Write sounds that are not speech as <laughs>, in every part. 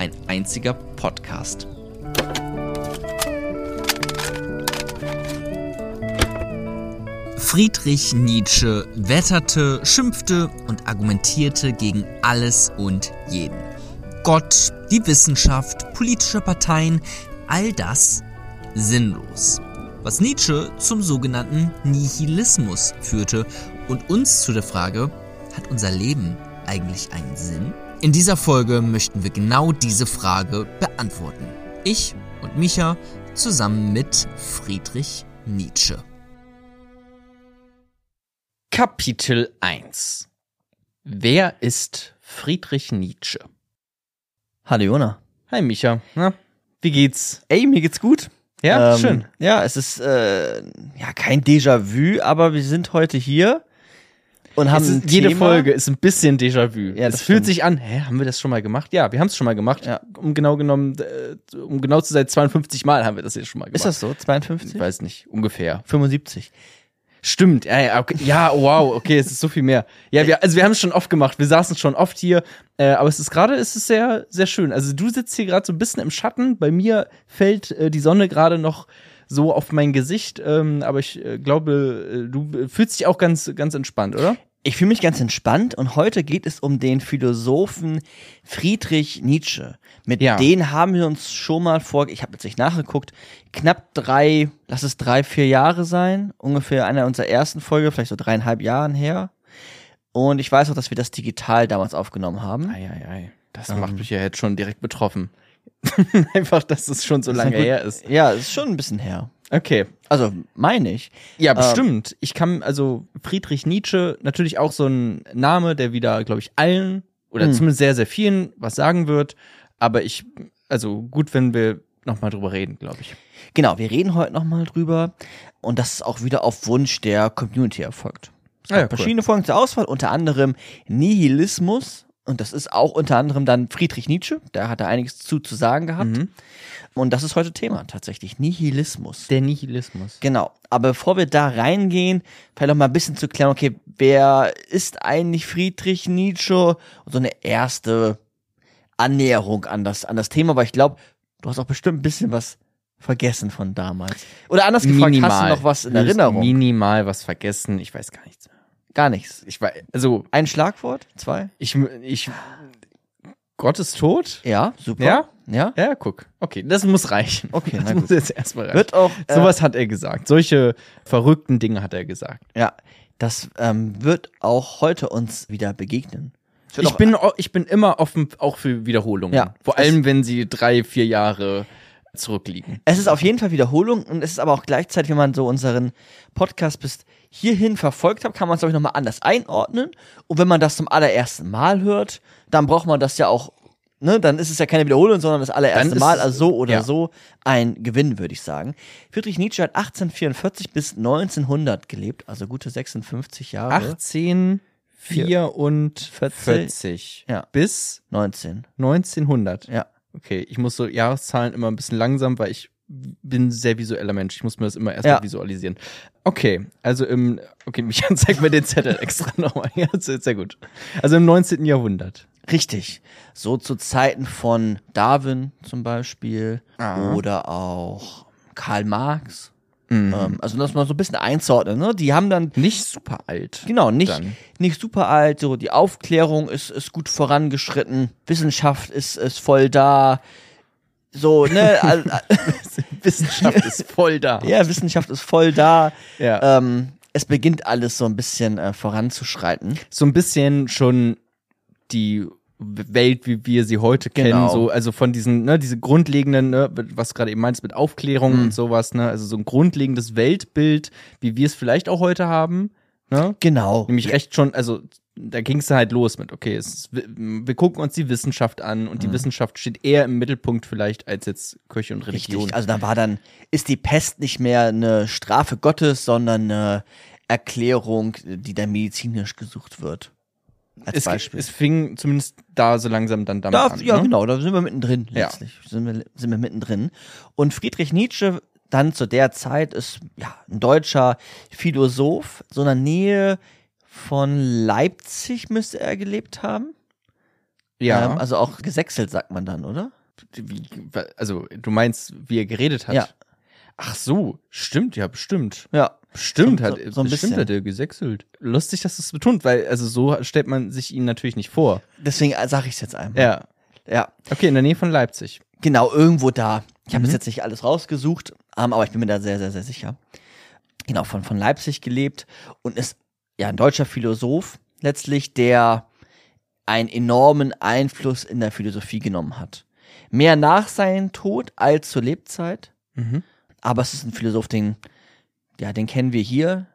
ein einziger Podcast. Friedrich Nietzsche wetterte, schimpfte und argumentierte gegen alles und jeden. Gott, die Wissenschaft, politische Parteien, all das sinnlos. Was Nietzsche zum sogenannten Nihilismus führte und uns zu der Frage, hat unser Leben eigentlich einen Sinn? In dieser Folge möchten wir genau diese Frage beantworten. Ich und Micha zusammen mit Friedrich Nietzsche. Kapitel 1 Wer ist Friedrich Nietzsche? Hallo Jona. Hi Micha, na, wie geht's? Ey, mir geht's gut. Ja, Ähm, schön. Ja, es ist äh, ja kein Déjà-vu, aber wir sind heute hier und haben Es ist, jede Thema. Folge ist ein bisschen Déjà-vu. Ja, es das fühlt stimmt. sich an, hä, haben wir das schon mal gemacht? Ja, wir haben es schon mal gemacht. Ja. Um genau genommen, äh, um genau zu sein, 52 Mal haben wir das jetzt schon mal gemacht. Ist das so? 52? Ich weiß nicht, ungefähr. 75. Stimmt, ja, ja, okay. ja, wow, okay, es ist so viel mehr. Ja, wir, also wir haben es schon oft gemacht, wir saßen schon oft hier, äh, aber es ist gerade, es ist sehr, sehr schön. Also du sitzt hier gerade so ein bisschen im Schatten, bei mir fällt äh, die Sonne gerade noch so auf mein Gesicht, ähm, aber ich äh, glaube, äh, du fühlst dich auch ganz, ganz entspannt, oder? Ich fühle mich ganz entspannt und heute geht es um den Philosophen Friedrich Nietzsche. Mit Ja. denen haben wir uns schon mal vor, ich habe jetzt nicht nachgeguckt, knapp drei, lass es drei, vier Jahre sein, ungefähr einer unserer ersten Folge, vielleicht so dreieinhalb Jahren her. Und ich weiß auch, dass wir das digital damals aufgenommen haben. Eieiei, das Ähm. macht mich ja jetzt schon direkt betroffen. <laughs> Einfach, dass es schon so lange gut- her ist. Ja, ist schon ein bisschen her. Okay. Also, meine ich. Ja, Ähm, bestimmt. Ich kann, also Friedrich Nietzsche, natürlich auch so ein Name, der wieder, glaube ich, allen oder Hm. zumindest sehr, sehr vielen was sagen wird. Aber ich, also gut, wenn wir nochmal drüber reden, glaube ich. Genau, wir reden heute nochmal drüber. Und das ist auch wieder auf Wunsch der Community erfolgt. Es Ah ja, cool. verschiedene Folgen zur Auswahl, unter anderem Nihilismus. Und das ist auch unter anderem dann Friedrich Nietzsche. Da hat er einiges zu, zu sagen gehabt. Mhm. Und das ist heute Thema tatsächlich. Nihilismus. Der Nihilismus. Genau. Aber bevor wir da reingehen, vielleicht noch mal ein bisschen zu klären, okay, wer ist eigentlich Friedrich Nietzsche? Und so eine erste Annäherung an das, an das Thema, weil ich glaube, du hast auch bestimmt ein bisschen was vergessen von damals. Oder anders gefragt, hast du noch was in Erinnerung? Minimal was vergessen. Ich weiß gar nichts mehr. Gar nichts. Ich weiß, also Ein Schlagwort? Zwei? ich, ich, Gott ist tot? Ja, super. Ja? Ja? Ja, guck. Okay, das muss reichen. Okay, das muss jetzt erstmal reichen. Wird auch, äh, Sowas hat er gesagt. Solche verrückten Dinge hat er gesagt. ja, das ähm, wird auch heute uns wieder begegnen. Ich auch- bin, ich bin immer offen auch für Wiederholungen. Ja. Vor allem, wenn sie drei, vier Jahre zurückliegen. Es ist auf jeden Fall Wiederholung und es ist aber auch gleichzeitig, wenn man so unseren Podcast bis hierhin verfolgt hat, kann man es, glaube ich, nochmal anders einordnen. Und wenn man das zum allerersten Mal hört, dann braucht man das ja auch, ne, dann ist es ja keine Wiederholung, sondern das allererste Mal, also so oder ja. so ein Gewinn, würde ich sagen. Friedrich Nietzsche hat 1844 bis 1900 gelebt, also gute 56 Jahre. 18, 44 Ja. bis 19. 1900. Ja. Okay, ich muss so Jahreszahlen immer ein bisschen langsam, weil ich bin ein sehr visueller Mensch. Ich muss mir das immer erstmal Ja. visualisieren. Okay, also im, okay, <laughs> Michael, zeig mir den Zettel extra nochmal. <laughs> Ja, sehr gut. Also im 19. Jahrhundert. Richtig. So zu Zeiten von Darwin zum Beispiel Ah. oder auch Karl Marx. Mhm. Ähm, also das mal so ein bisschen einzuordnen. Ne? Die haben dann Nicht super alt. genau nicht Dann. nicht super alt. So die Aufklärung ist ist gut vorangeschritten. Wissenschaft ist ist voll da. So ne <laughs> al- al- <laughs> Wissenschaft ist voll da. ja Wissenschaft ist voll da. ja. Ähm, es beginnt alles so ein bisschen äh, voranzuschreiten. so ein bisschen schon die Welt, wie wir sie heute kennen, Genau. so, also von diesen, ne, diese grundlegenden, ne, was gerade eben meinst mit Aufklärung Mhm. und sowas, ne, also so ein grundlegendes Weltbild, wie wir es vielleicht auch heute haben, ne, Genau. nämlich recht schon, also da ging es halt los mit, okay, es, wir, gucken uns die Wissenschaft an und die Mhm. Wissenschaft steht eher im Mittelpunkt vielleicht als jetzt Kirche und Religion. Richtig. Also da war dann, ist die Pest nicht mehr eine Strafe Gottes, sondern eine Erklärung, die da medizinisch gesucht wird. Als es, Beispiel. es fing zumindest da so langsam dann damit Da, an. ja, ne? genau, da sind wir mittendrin Ja. letztlich. Sind, wir, sind wir mittendrin. Und Friedrich Nietzsche dann zu der Zeit ist ja ein deutscher Philosoph, so in der Nähe von Leipzig müsste er gelebt haben. Ja, Ähm, also auch gesächselt, sagt man dann, oder? wie, also du meinst, wie er geredet hat? Ja. Ach so, stimmt, ja, bestimmt. Ja. Bestimmt So- hat, so- so ein bestimmt bisschen. hat er gesächselt. Lustig, dass du es betont, weil, also so stellt man sich ihn natürlich nicht vor. Deswegen sage ich es jetzt einmal. Ja. Ja. Okay, in der Nähe von Leipzig. Genau, irgendwo da. Ich habe Mhm. jetzt nicht alles rausgesucht, ähm, aber ich bin mir da sehr, sehr, sehr sicher. Genau, von, von Leipzig gelebt und ist ja ein deutscher Philosoph letztlich, der einen enormen Einfluss in der Philosophie genommen hat. Mehr nach seinem Tod als zur Lebzeit, Mhm. aber es ist ein Philosoph, den, ja, den kennen wir hier.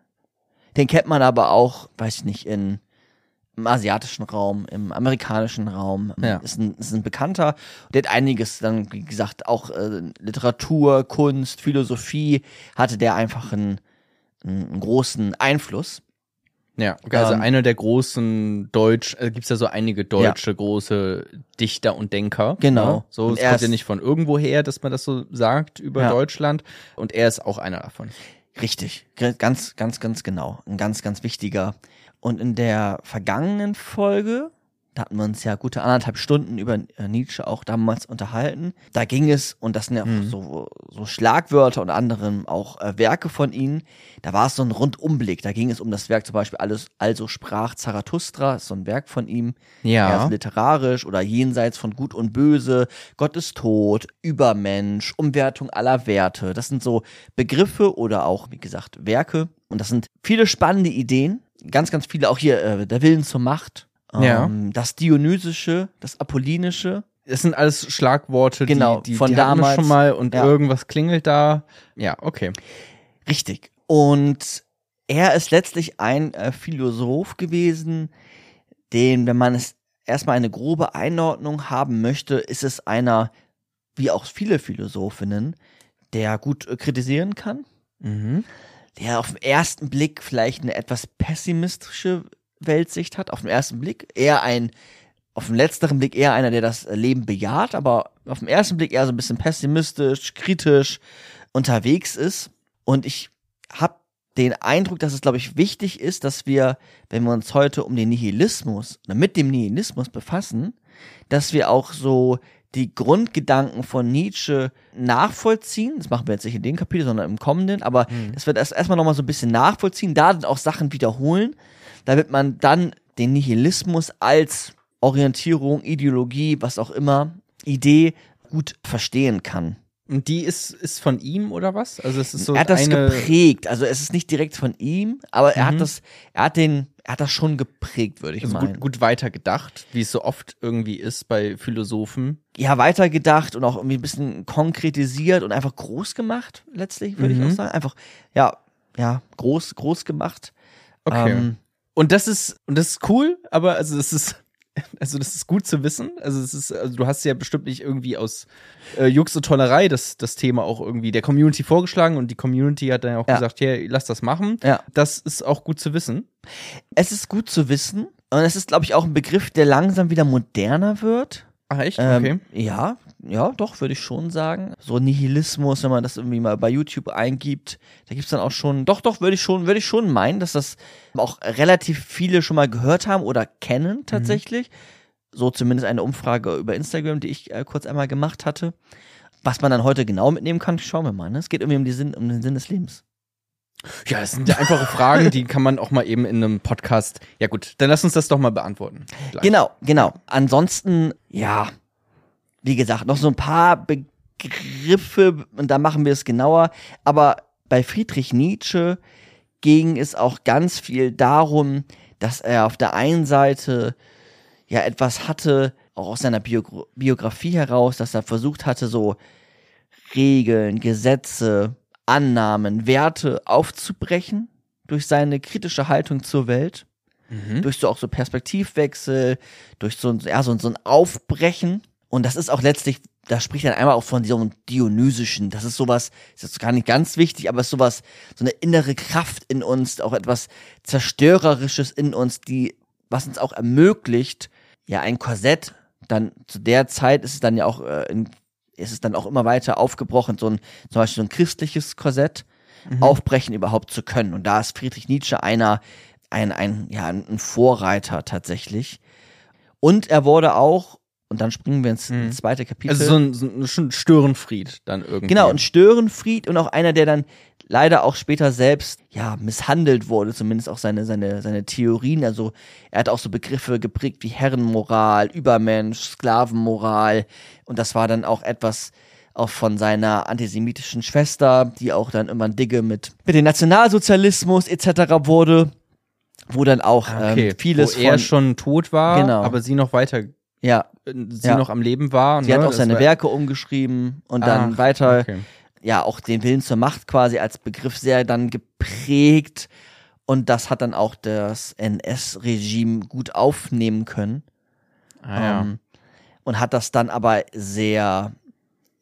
Den kennt man aber auch, weiß ich nicht, in, im asiatischen Raum, im amerikanischen Raum. Ja. Ist, ein, ist ein Bekannter. Der hat einiges dann, wie gesagt, auch äh, Literatur, Kunst, Philosophie, hatte der einfach einen, einen großen Einfluss. Ja, okay, also Ähm, einer der großen Deutsch, äh, gibt's ja so einige deutsche große Dichter und Denker. Genau. Ne? So, es kommt ja nicht von irgendwo her, dass man das so sagt über Ja. Deutschland. Und er ist auch einer davon. Richtig, ganz, ganz, ganz genau. Ein ganz, ganz wichtiger. Und in der vergangenen Folge, da hatten wir uns ja gute anderthalb Stunden über äh, Nietzsche auch damals unterhalten. Da ging es, und das sind ja auch Mhm. so, so Schlagwörter und anderem auch äh, Werke von ihnen, da war es so ein Rundumblick. Da ging es um das Werk zum Beispiel alles, Also sprach Zarathustra, ist so ein Werk von ihm. Ja. Ist literarisch oder jenseits von Gut und Böse, Gott ist tot, Übermensch, Umwertung aller Werte. Das sind so Begriffe oder auch, wie gesagt, Werke. Und das sind viele spannende Ideen. Ganz, ganz viele, auch hier äh, der Willen zur Macht. Ja. Ähm, das Dionysische, das Apollinische. Das sind alles Schlagworte, Genau, die, die, von die damals. schon mal und Ja. irgendwas klingelt da. Ja, okay. Richtig. Und er ist letztlich ein äh, Philosoph gewesen, den, wenn man es erstmal eine grobe Einordnung haben möchte, ist es einer, wie auch viele Philosophinnen, der gut äh, kritisieren kann, Mhm. der auf den ersten Blick vielleicht eine etwas pessimistische Weltsicht hat, auf den ersten Blick eher ein, auf den letzteren Blick eher einer, der das Leben bejaht, aber auf den ersten Blick eher so ein bisschen pessimistisch, kritisch unterwegs ist. Und ich habe den Eindruck, dass es, glaube ich, wichtig ist, dass wir, wenn wir uns heute um den Nihilismus oder mit dem Nihilismus befassen, dass wir auch so die Grundgedanken von Nietzsche nachvollziehen. Das machen wir jetzt nicht in dem Kapitel, sondern im kommenden, aber dass wir das erstmal nochmal so ein bisschen nachvollziehen, da dann auch Sachen wiederholen, damit man dann den Nihilismus als Orientierung, Ideologie, was auch immer, Idee gut verstehen kann. Und die ist, ist von ihm oder was? Also es ist so er hat das geprägt, also es ist nicht direkt von ihm, aber er Mhm. hat das, er hat den, er hat das schon geprägt, würde ich Also meinen. gut, gut weitergedacht, wie es so oft irgendwie ist bei Philosophen. ja, weitergedacht und auch irgendwie ein bisschen konkretisiert und einfach groß gemacht, letztlich, würde ich Mhm. auch sagen. Einfach, ja, ja, groß, groß gemacht. Okay. Ähm, Und das ist, und das ist cool, aber also das ist, <laughs> also das ist gut zu wissen. Also es ist, also du hast ja bestimmt nicht irgendwie aus äh, Jux und Tollerei das, das Thema auch irgendwie der Community vorgeschlagen und die Community hat dann auch Ja. gesagt, hey, lass das machen. Ja. Das ist auch gut zu wissen. es ist gut zu wissen und es ist, glaube ich, auch ein Begriff, der langsam wieder moderner wird. Ach echt? Ähm, Okay. Ja, ja, doch, würde ich schon sagen. So Nihilismus, wenn man das irgendwie mal bei YouTube eingibt, da gibt's dann auch schon, doch, doch, würde ich schon, würde ich schon meinen, dass das auch relativ viele schon mal gehört haben oder kennen tatsächlich. So zumindest eine Umfrage über Instagram, die ich äh, kurz einmal gemacht hatte. Was man dann heute genau mitnehmen kann, schauen wir mal. Ne? Es geht irgendwie um, die Sinn, um den Sinn des Lebens. Ja, das sind ja einfache Fragen, die kann man auch mal eben in einem Podcast. Ja gut, dann lass uns das doch mal beantworten. Gleich. Genau, genau. Ansonsten, ja, wie gesagt, noch so ein paar Begriffe und da machen wir es genauer. Aber bei Friedrich Nietzsche ging es auch ganz viel darum, dass er auf der einen Seite ja etwas hatte, auch aus seiner Bio Biografie heraus, dass er versucht hatte, so Regeln, Gesetze, Annahmen, Werte aufzubrechen durch seine kritische Haltung zur Welt. durch so auch so Perspektivwechsel, durch so, ein- ja, so, ein- so ein Aufbrechen. Und das ist auch letztlich, da spricht dann einmal auch von diesem Dionysischen. Das ist sowas, ist jetzt gar nicht ganz wichtig, aber es ist sowas, so eine innere Kraft in uns, auch etwas Zerstörerisches in uns, die, was uns auch ermöglicht, ja, ein Korsett, dann zu der Zeit ist es dann ja auch, äh, in, ist es dann auch immer weiter aufgebrochen, so ein, zum Beispiel so ein christliches Korsett, aufbrechen überhaupt zu können. Und da ist Friedrich Nietzsche einer, ein, ein, ja, ein Vorreiter tatsächlich. Und er wurde auch, und dann springen wir ins, ins zweite Kapitel. Also so ein, so ein Störenfried dann irgendwie. Genau, ein Störenfried und auch einer, der dann leider auch später selbst, ja, misshandelt wurde, zumindest auch seine, seine, seine Theorien. Also er hat auch so Begriffe geprägt wie Herrenmoral, Übermensch, Sklavenmoral. Und das war dann auch etwas auch von seiner antisemitischen Schwester, die auch dann immer ein Digge mit, mit dem Nationalsozialismus etc. wurde, wo dann auch Ah, okay. ähm, vieles Wo er von, schon tot war, Genau. aber sie noch weiter, ja, äh, sie Ja. noch am Leben war. sie ne? hat auch seine Werke umgeschrieben und dann Ach, weiter okay. Ja auch den Willen zur Macht quasi als Begriff sehr dann geprägt und das hat dann auch das NS-Regime gut aufnehmen können Ah, ja. ähm, und hat das dann aber sehr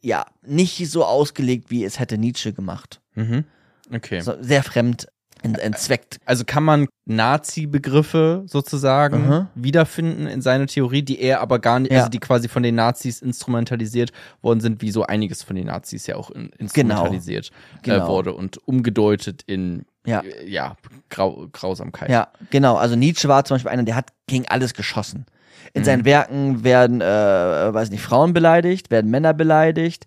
ja nicht so ausgelegt, wie es hätte Nietzsche gemacht. Mhm. Okay. So, sehr fremd ent entzweckt. Also kann man Nazi-Begriffe sozusagen Mhm. wiederfinden in seiner Theorie, die er aber gar nicht, Ja. also die quasi von den Nazis instrumentalisiert worden sind, wie so einiges von den Nazis ja auch in, instrumentalisiert Genau. Äh, wurde und umgedeutet in Ja. ja Grau Grausamkeit. Ja, genau. Also Nietzsche war zum Beispiel einer, der hat gegen alles geschossen. In Mhm. seinen Werken werden, äh, weiß nicht, Frauen beleidigt, werden Männer beleidigt,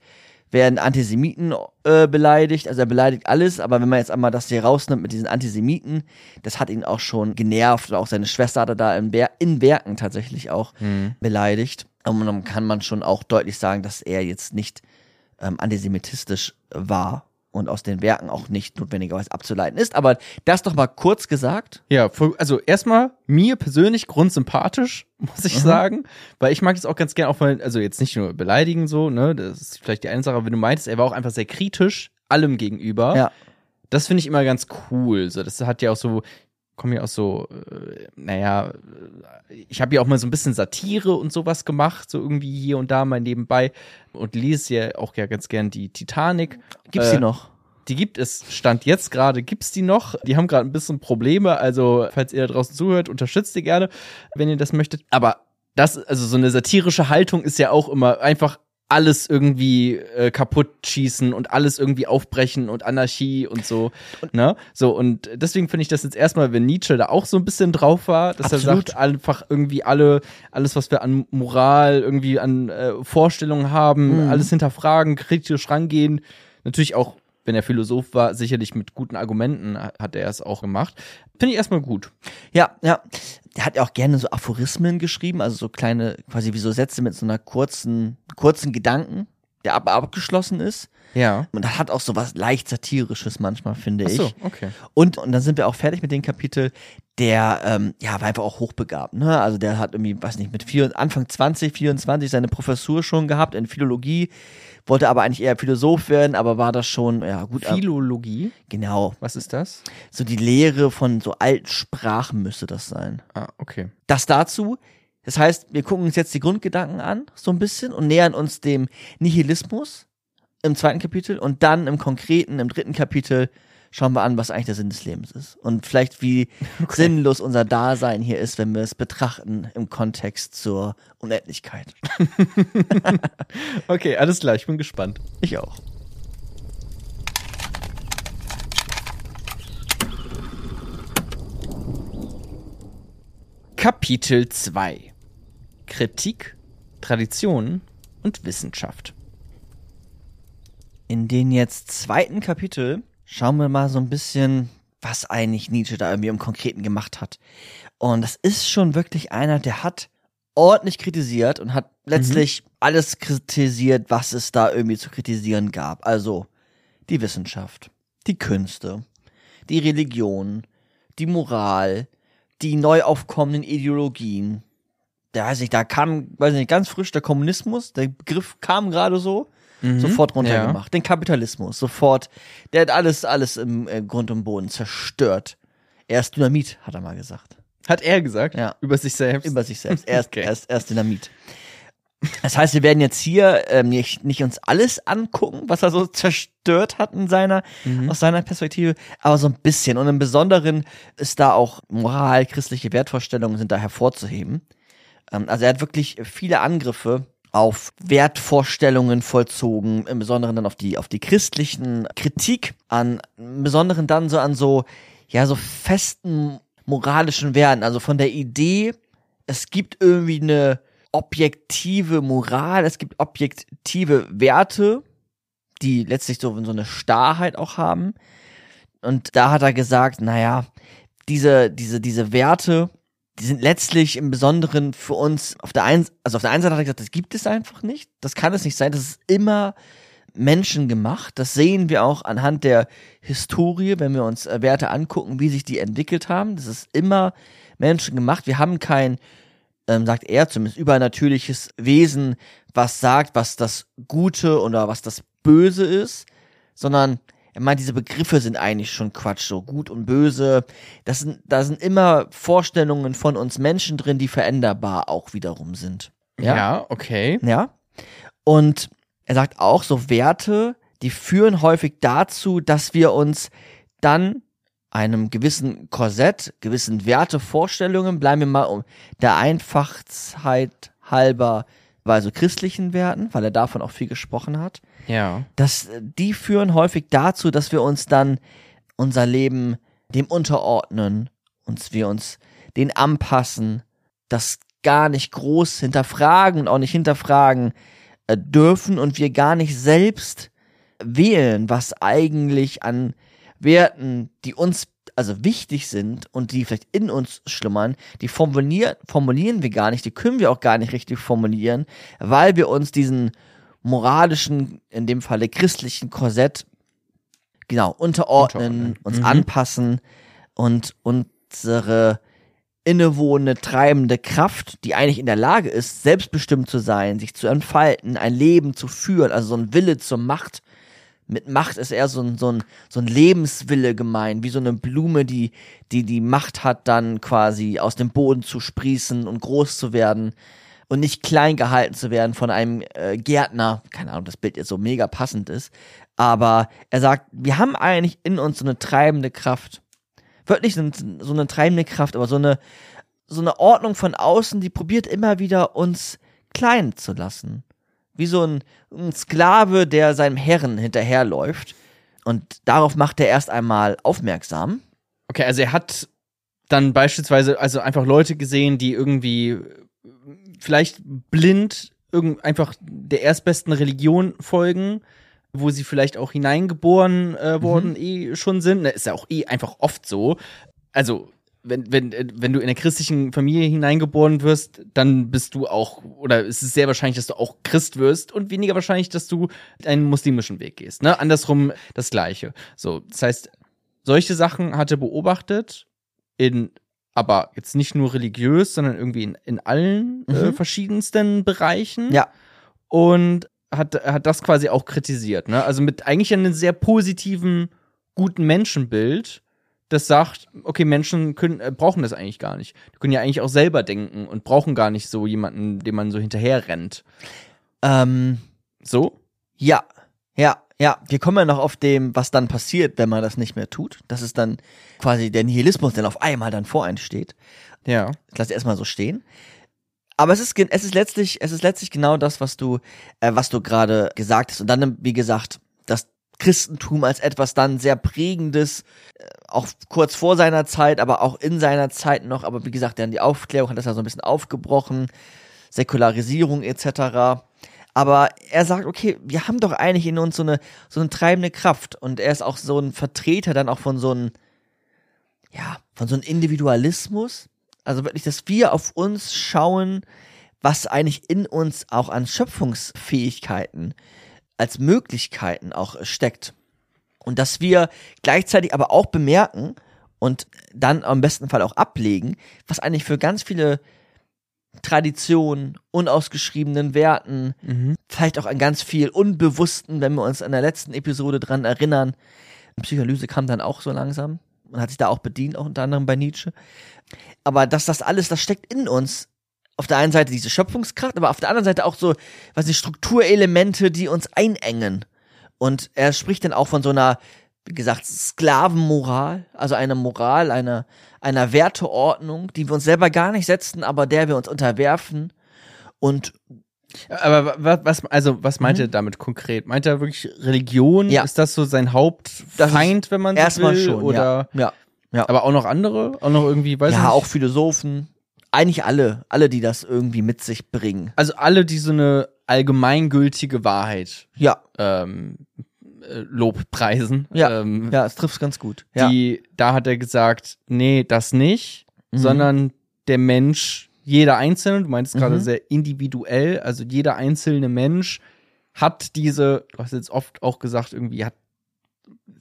werden Antisemiten äh, beleidigt. Also er beleidigt alles, aber wenn man jetzt einmal das hier rausnimmt mit diesen Antisemiten, das hat ihn auch schon genervt. Oder auch seine Schwester hat er da in, Wer in Werken tatsächlich auch Mhm. beleidigt. Und dann kann man schon auch deutlich sagen, dass er jetzt nicht ähm, antisemitistisch war und aus den Werken auch nicht notwendigerweise abzuleiten ist. Aber das doch mal kurz gesagt. Ja, also erstmal mir persönlich grundsympathisch, <laughs> muss ich sagen, weil ich mag das auch ganz gern auch mal, also jetzt nicht nur beleidigen so, ne, das ist vielleicht die eine Sache, wenn du meintest, er war auch einfach sehr kritisch allem gegenüber. Ja. Das finde ich immer ganz cool, so das hat ja auch so komme ja auch so, äh, naja, ich habe ja auch mal so ein bisschen Satire und sowas gemacht, so irgendwie hier und da mal nebenbei und lese ja auch ja ganz gern die Titanic. Gibt's Äh, die noch? Die gibt es, Stand jetzt gerade, gibt's die noch. Die haben gerade ein bisschen Probleme, also falls ihr da draußen zuhört, unterstützt die gerne, wenn ihr das möchtet. Aber das, also so eine satirische Haltung ist ja auch immer einfach alles irgendwie äh, kaputt schießen und alles irgendwie aufbrechen und Anarchie und so, ne? So und deswegen finde ich das jetzt erstmal, wenn Nietzsche da auch so ein bisschen drauf war, dass er Absolut. sagt, einfach irgendwie alle alles was wir an Moral irgendwie an äh, Vorstellungen haben, Mhm. alles hinterfragen, kritisch rangehen, natürlich auch wenn er Philosoph war, sicherlich mit guten Argumenten hat er es auch gemacht. Finde ich erstmal gut. Ja, ja. Der hat ja auch gerne so Aphorismen geschrieben, also so kleine, quasi wie so Sätze mit so einer kurzen, kurzen Gedanken, der aber abgeschlossen ist. Ja. Und das hat auch so was leicht satirisches manchmal, finde Ach so, ich. okay. Und, und dann sind wir auch fertig mit dem Kapitel. Der, ähm, ja, war einfach auch hochbegabt, ne? Also der hat irgendwie, weiß nicht, mit vier, Anfang 20, 24 seine Professur schon gehabt in Philologie, wollte aber eigentlich eher Philosoph werden, aber war das schon, ja, gut. ab- Philologie, genau. was ist das? So die Lehre von so alten Sprachen müsste das sein. Ah, okay. Das dazu. Das heißt, wir gucken uns jetzt die Grundgedanken an, so ein bisschen, und nähern uns dem Nihilismus im zweiten Kapitel und dann im konkreten, im dritten Kapitel schauen wir an, was eigentlich der Sinn des Lebens ist. Und vielleicht wie <laughs> sinnlos unser Dasein hier ist, wenn wir es betrachten im Kontext zur Unendlichkeit. <laughs> Okay, alles klar, ich bin gespannt. Ich auch. Kapitel 2 Kritik, Tradition und Wissenschaft. In den jetzt zweiten Kapitel schauen wir mal so ein bisschen, was eigentlich Nietzsche da irgendwie im Konkreten gemacht hat. Und das ist schon wirklich einer, der hat ordentlich kritisiert und hat letztlich alles kritisiert, was es da irgendwie zu kritisieren gab. Also die Wissenschaft, die Künste, die Religion, die Moral, die neu aufkommenden Ideologien. Da weiß ich, da kam, weiß ich nicht, ganz frisch der Kommunismus, der Begriff kam gerade so sofort runtergemacht. Den Kapitalismus, sofort. Der hat alles, alles im äh, Grund und Boden zerstört. Er ist Dynamit, hat er mal gesagt. Hat er gesagt? Ja. Über sich selbst? Über sich selbst. Er ist, <laughs> Okay. er ist, er ist Dynamit. Das heißt, wir werden jetzt hier ähm, nicht, nicht uns alles angucken, was er so zerstört hat in seiner, Mhm. aus seiner Perspektive, aber so ein bisschen. Und im Besonderen ist da auch Moral, christliche Wertvorstellungen sind da hervorzuheben. Ähm, also er hat wirklich viele Angriffe auf Wertvorstellungen vollzogen, im Besonderen dann auf die, auf die christlichen Kritik an, im Besonderen dann so an so, ja, so festen moralischen Werten, also von der Idee, es gibt irgendwie eine objektive Moral, es gibt objektive Werte, die letztlich so, so eine Starrheit auch haben. Und da hat er gesagt, naja, diese, diese, diese Werte, die sind letztlich im Besonderen für uns auf der einen, also auf der einen Seite hat er gesagt, das gibt es einfach nicht. Das kann es nicht sein. Das ist immer menschengemacht. Das sehen wir auch anhand der Historie, wenn wir uns äh, Werte angucken, wie sich die entwickelt haben. Das ist immer menschengemacht. Wir haben kein, ähm, sagt er zumindest, übernatürliches Wesen, was sagt, was das Gute oder was das Böse ist, sondern er meint, diese Begriffe sind eigentlich schon Quatsch, so gut und böse. Das sind, da sind immer Vorstellungen von uns Menschen drin, die veränderbar auch wiederum sind. Ja, okay. Ja. Und er sagt auch, so Werte, die führen häufig dazu, dass wir uns dann einem gewissen Korsett, gewissen Wertevorstellungen, bleiben wir mal um der Einfachheit halber bei so christlichen Werten, weil er davon auch viel gesprochen hat, Ja. dass die führen häufig dazu, dass wir uns dann unser Leben dem unterordnen, uns wir uns den anpassen, das gar nicht groß hinterfragen und auch nicht hinterfragen äh, dürfen und wir gar nicht selbst wählen, was eigentlich an Werten, die uns also wichtig sind und die vielleicht in uns schlummern, die formulieren, formulieren wir gar nicht, die können wir auch gar nicht richtig formulieren, weil wir uns diesen moralischen, in dem Falle christlichen Korsett, genau, unterordnen, Unterordnen. uns Mhm. anpassen und unsere innewohnende, treibende Kraft, die eigentlich in der Lage ist, selbstbestimmt zu sein, sich zu entfalten, ein Leben zu führen, also so ein Wille zur Macht. Mit Macht ist eher so ein, so ein, so ein Lebenswille gemeint, wie so eine Blume, die, die die Macht hat, dann quasi aus dem Boden zu sprießen und groß zu werden und nicht klein gehalten zu werden von einem äh, Gärtner. Keine Ahnung, das Bild jetzt so mega passend ist. Aber er sagt, wir haben eigentlich in uns so eine treibende Kraft. Wirklich so, so eine treibende Kraft, aber so eine, so eine Ordnung von außen, die probiert immer wieder uns klein zu lassen. Wie so ein, ein Sklave, der seinem Herren hinterherläuft. Und darauf macht er erst einmal aufmerksam. Okay, also er hat dann beispielsweise also einfach Leute gesehen, die irgendwie vielleicht blind irgend einfach der erstbesten Religion folgen, wo sie vielleicht auch hineingeboren äh, worden eh schon sind. Ist ja auch eh einfach oft so. Also wenn, wenn, äh, wenn du in eine christlichen Familie hineingeboren wirst, dann bist du auch, oder es ist sehr wahrscheinlich, dass du auch Christ wirst und weniger wahrscheinlich, dass du einen muslimischen Weg gehst. Ne? Andersrum das Gleiche. So, das heißt, solche Sachen hat er beobachtet, in, aber jetzt nicht nur religiös, sondern irgendwie in, in allen äh, Mhm. verschiedensten Bereichen. Ja. Und hat, hat das quasi auch kritisiert. Ne? Also mit eigentlich einem sehr positiven, guten Menschenbild, das sagt, okay, Menschen können, äh, brauchen das eigentlich gar nicht. Die können ja eigentlich auch selber denken und brauchen gar nicht so jemanden, dem man so hinterher rennt. Ähm, So? Ja, ja, ja. Wir kommen ja noch auf dem, was dann passiert, wenn man das nicht mehr tut. Das ist dann quasi der Nihilismus, der auf einmal dann vor einen steht. Ja. Ich lasse erstmal so stehen. Aber es ist, es ist letztlich, es ist letztlich genau das, was du, äh, was du gerade gesagt hast. Und dann, wie gesagt, das Christentum als etwas dann sehr prägendes, äh, auch kurz vor seiner Zeit, aber auch in seiner Zeit noch. Aber wie gesagt, dann die Aufklärung hat das ja so ein bisschen aufgebrochen, Säkularisierung etc. Aber er sagt, okay, wir haben doch eigentlich in uns so eine, so eine treibende Kraft. Und er ist auch so ein Vertreter dann auch von so einem, ja, von so einem Individualismus. Also wirklich, dass wir auf uns schauen, was eigentlich in uns auch an Schöpfungsfähigkeiten als Möglichkeiten auch steckt. Und dass wir gleichzeitig aber auch bemerken und dann am besten Fall auch ablegen, was eigentlich für ganz viele Traditionen, unausgeschriebenen Werten, vielleicht auch an ganz viel Unbewussten, wenn wir uns an der letzten Episode dran erinnern. Psychoanalyse kam dann auch so langsam. und hat sich da auch bedient, auch unter anderem bei Nietzsche. Aber dass das alles, das steckt in uns. Auf der einen Seite diese Schöpfungskraft, aber auf der anderen Seite auch so, was die Strukturelemente, die uns einengen. Und er spricht dann auch von so einer, wie gesagt, Sklavenmoral, also einer Moral, einer, einer Werteordnung, die wir uns selber gar nicht setzen, aber der wir uns unterwerfen. Und Aber was, also was meint er damit konkret? Meint er wirklich Religion? Mhm. Ja. Ist das so sein Hauptfeind, wenn man so erstmal will? schon, Oder ja. ja. aber auch noch andere? Auch noch irgendwie, weiß ja, nicht. auch Philosophen. Eigentlich alle, alle, die das irgendwie mit sich bringen. Also alle, die so eine allgemeingültige Wahrheit Ja, ähm, äh, Lobpreisen. Ja, ähm, ja, es trifft ganz gut. Ja. die, da hat er gesagt, nee, das nicht, Mhm. sondern der Mensch, jeder Einzelne, du meintest gerade Mhm. sehr individuell, also jeder einzelne Mensch hat diese, du hast jetzt oft auch gesagt, irgendwie hat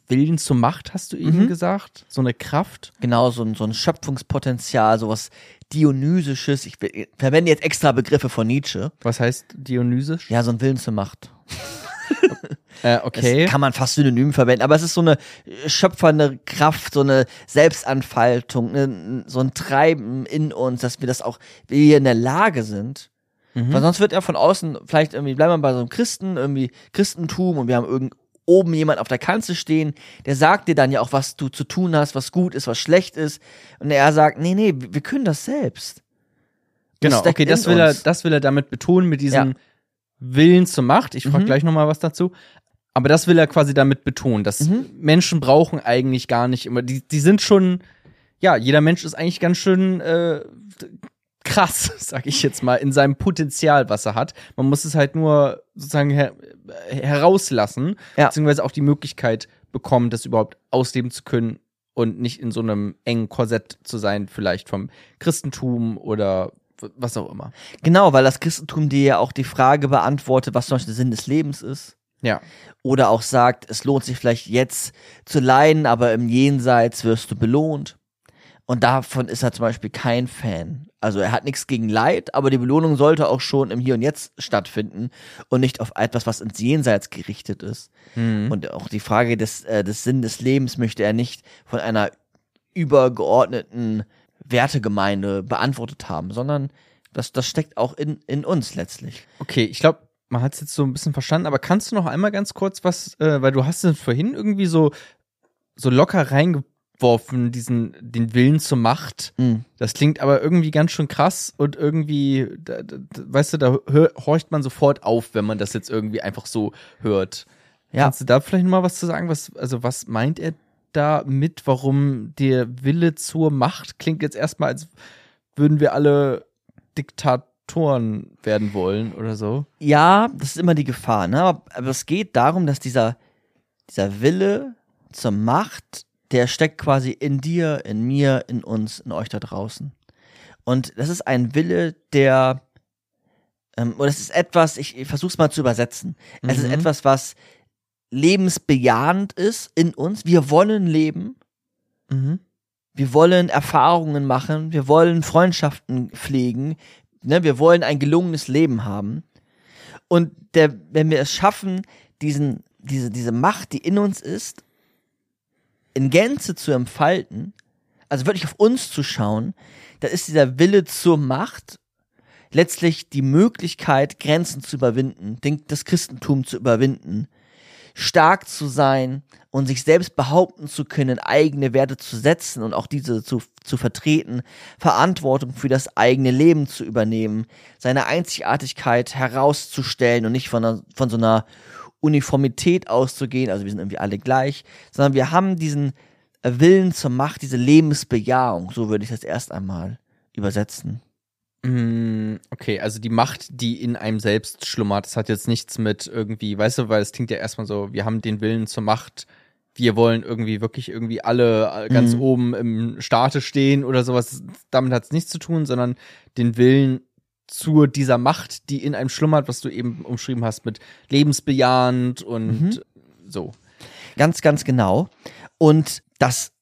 Willen zur Macht, hast du eben Mhm. gesagt, so eine Kraft. Genau, so ein, so ein Schöpfungspotenzial, sowas Dionysisches. Ich verwende jetzt extra Begriffe von Nietzsche. Was heißt Dionysisch? Ja, so ein Willen zur Macht. Äh, Das okay. kann man fast synonym verwenden, aber es ist so eine äh, schöpfernde Kraft, so eine Selbstanfaltung, ne, so ein Treiben in uns, dass wir das auch, wir in der Lage sind. Mhm. Weil sonst wird ja von außen, vielleicht irgendwie, bleiben wir bei so einem Christen, irgendwie Christentum und wir haben irgend oben jemand auf der Kanzel stehen, der sagt dir dann ja auch, was du zu tun hast, was gut ist, was schlecht ist. Und er sagt, nee, nee, wir können das selbst. Genau, steckt okay, das will er, das will er damit betonen, mit diesem Ja. Willen zur Macht. Ich frage Mhm. gleich nochmal was dazu. Aber das will er quasi damit betonen, dass Mhm. Menschen brauchen eigentlich gar nicht immer, die, die sind schon, ja, jeder Mensch ist eigentlich ganz schön äh, krass, <laughs> sag ich jetzt mal, in seinem Potenzial, was er hat. Man muss es halt nur sozusagen her herauslassen, Ja. beziehungsweise auch die Möglichkeit bekommen, das überhaupt ausleben zu können und nicht in so einem engen Korsett zu sein, vielleicht vom Christentum oder was auch immer. Genau, weil das Christentum dir ja auch die Frage beantwortet, was zum Beispiel der Sinn des Lebens ist. Ja. Oder auch sagt, es lohnt sich vielleicht jetzt zu leiden, aber im Jenseits wirst du belohnt. Und davon ist er zum Beispiel kein Fan. Also er hat nichts gegen Leid, aber die Belohnung sollte auch schon im Hier und Jetzt stattfinden und nicht auf etwas, was ins Jenseits gerichtet ist. Mhm. Und auch die Frage des, äh, des Sinn des Lebens möchte er nicht von einer übergeordneten Wertegemeinde beantwortet haben, sondern das, das steckt auch in, in uns letztlich. Okay, ich glaube, man hat es jetzt so ein bisschen verstanden, aber kannst du noch einmal ganz kurz was, äh, weil du hast es vorhin irgendwie so, so locker reingeworfen, diesen, den Willen zur Macht. Mhm. Das klingt aber irgendwie ganz schön krass und irgendwie, da, da, weißt du, da hör, horcht man sofort auf, wenn man das jetzt irgendwie einfach so hört. Ja. Kannst du da vielleicht noch mal was zu sagen? Was, also was meint er da mit, warum der Wille zur Macht klingt jetzt erstmal, als würden wir alle Diktatoren werden wollen oder so? Ja, das ist immer die Gefahr, ne? Aber, aber es geht darum, dass dieser, dieser Wille zur Macht, der steckt quasi in dir, in mir, in uns, in euch da draußen. Und das ist ein Wille, der, ähm, oder es ist etwas, ich, ich versuch's mal zu übersetzen. Es ist Mhm. etwas, was lebensbejahend ist in uns. Wir wollen leben. Mhm. Wir wollen Erfahrungen machen, wir wollen Freundschaften pflegen, ne, wir wollen ein gelungenes Leben haben. Und der, wenn wir es schaffen, diesen, diese, diese Macht, die in uns ist, in Gänze zu entfalten, also wirklich auf uns zu schauen, dann ist dieser Wille zur Macht letztlich die Möglichkeit, Grenzen zu überwinden, den- das Christentum zu überwinden, stark zu sein und sich selbst behaupten zu können, eigene Werte zu setzen und auch diese zu, zu vertreten, Verantwortung für das eigene Leben zu übernehmen, seine Einzigartigkeit herauszustellen und nicht von, einer, von so einer Uniformität auszugehen, also wir sind irgendwie alle gleich, sondern wir haben diesen Willen zur Macht, diese Lebensbejahung, so würde ich das erst einmal übersetzen. Mm, Okay, also die Macht, die in einem selbst schlummert, das hat jetzt nichts mit irgendwie, weißt du, weil es klingt ja erstmal so, wir haben den Willen zur Macht, wir wollen irgendwie wirklich irgendwie alle äh, ganz Mhm. oben im Staate stehen oder sowas. Damit hat es nichts zu tun, sondern den Willen zu dieser Macht, die in einem schlummert, was du eben umschrieben hast mit lebensbejahend und Mhm. so. Ganz, ganz genau. Und das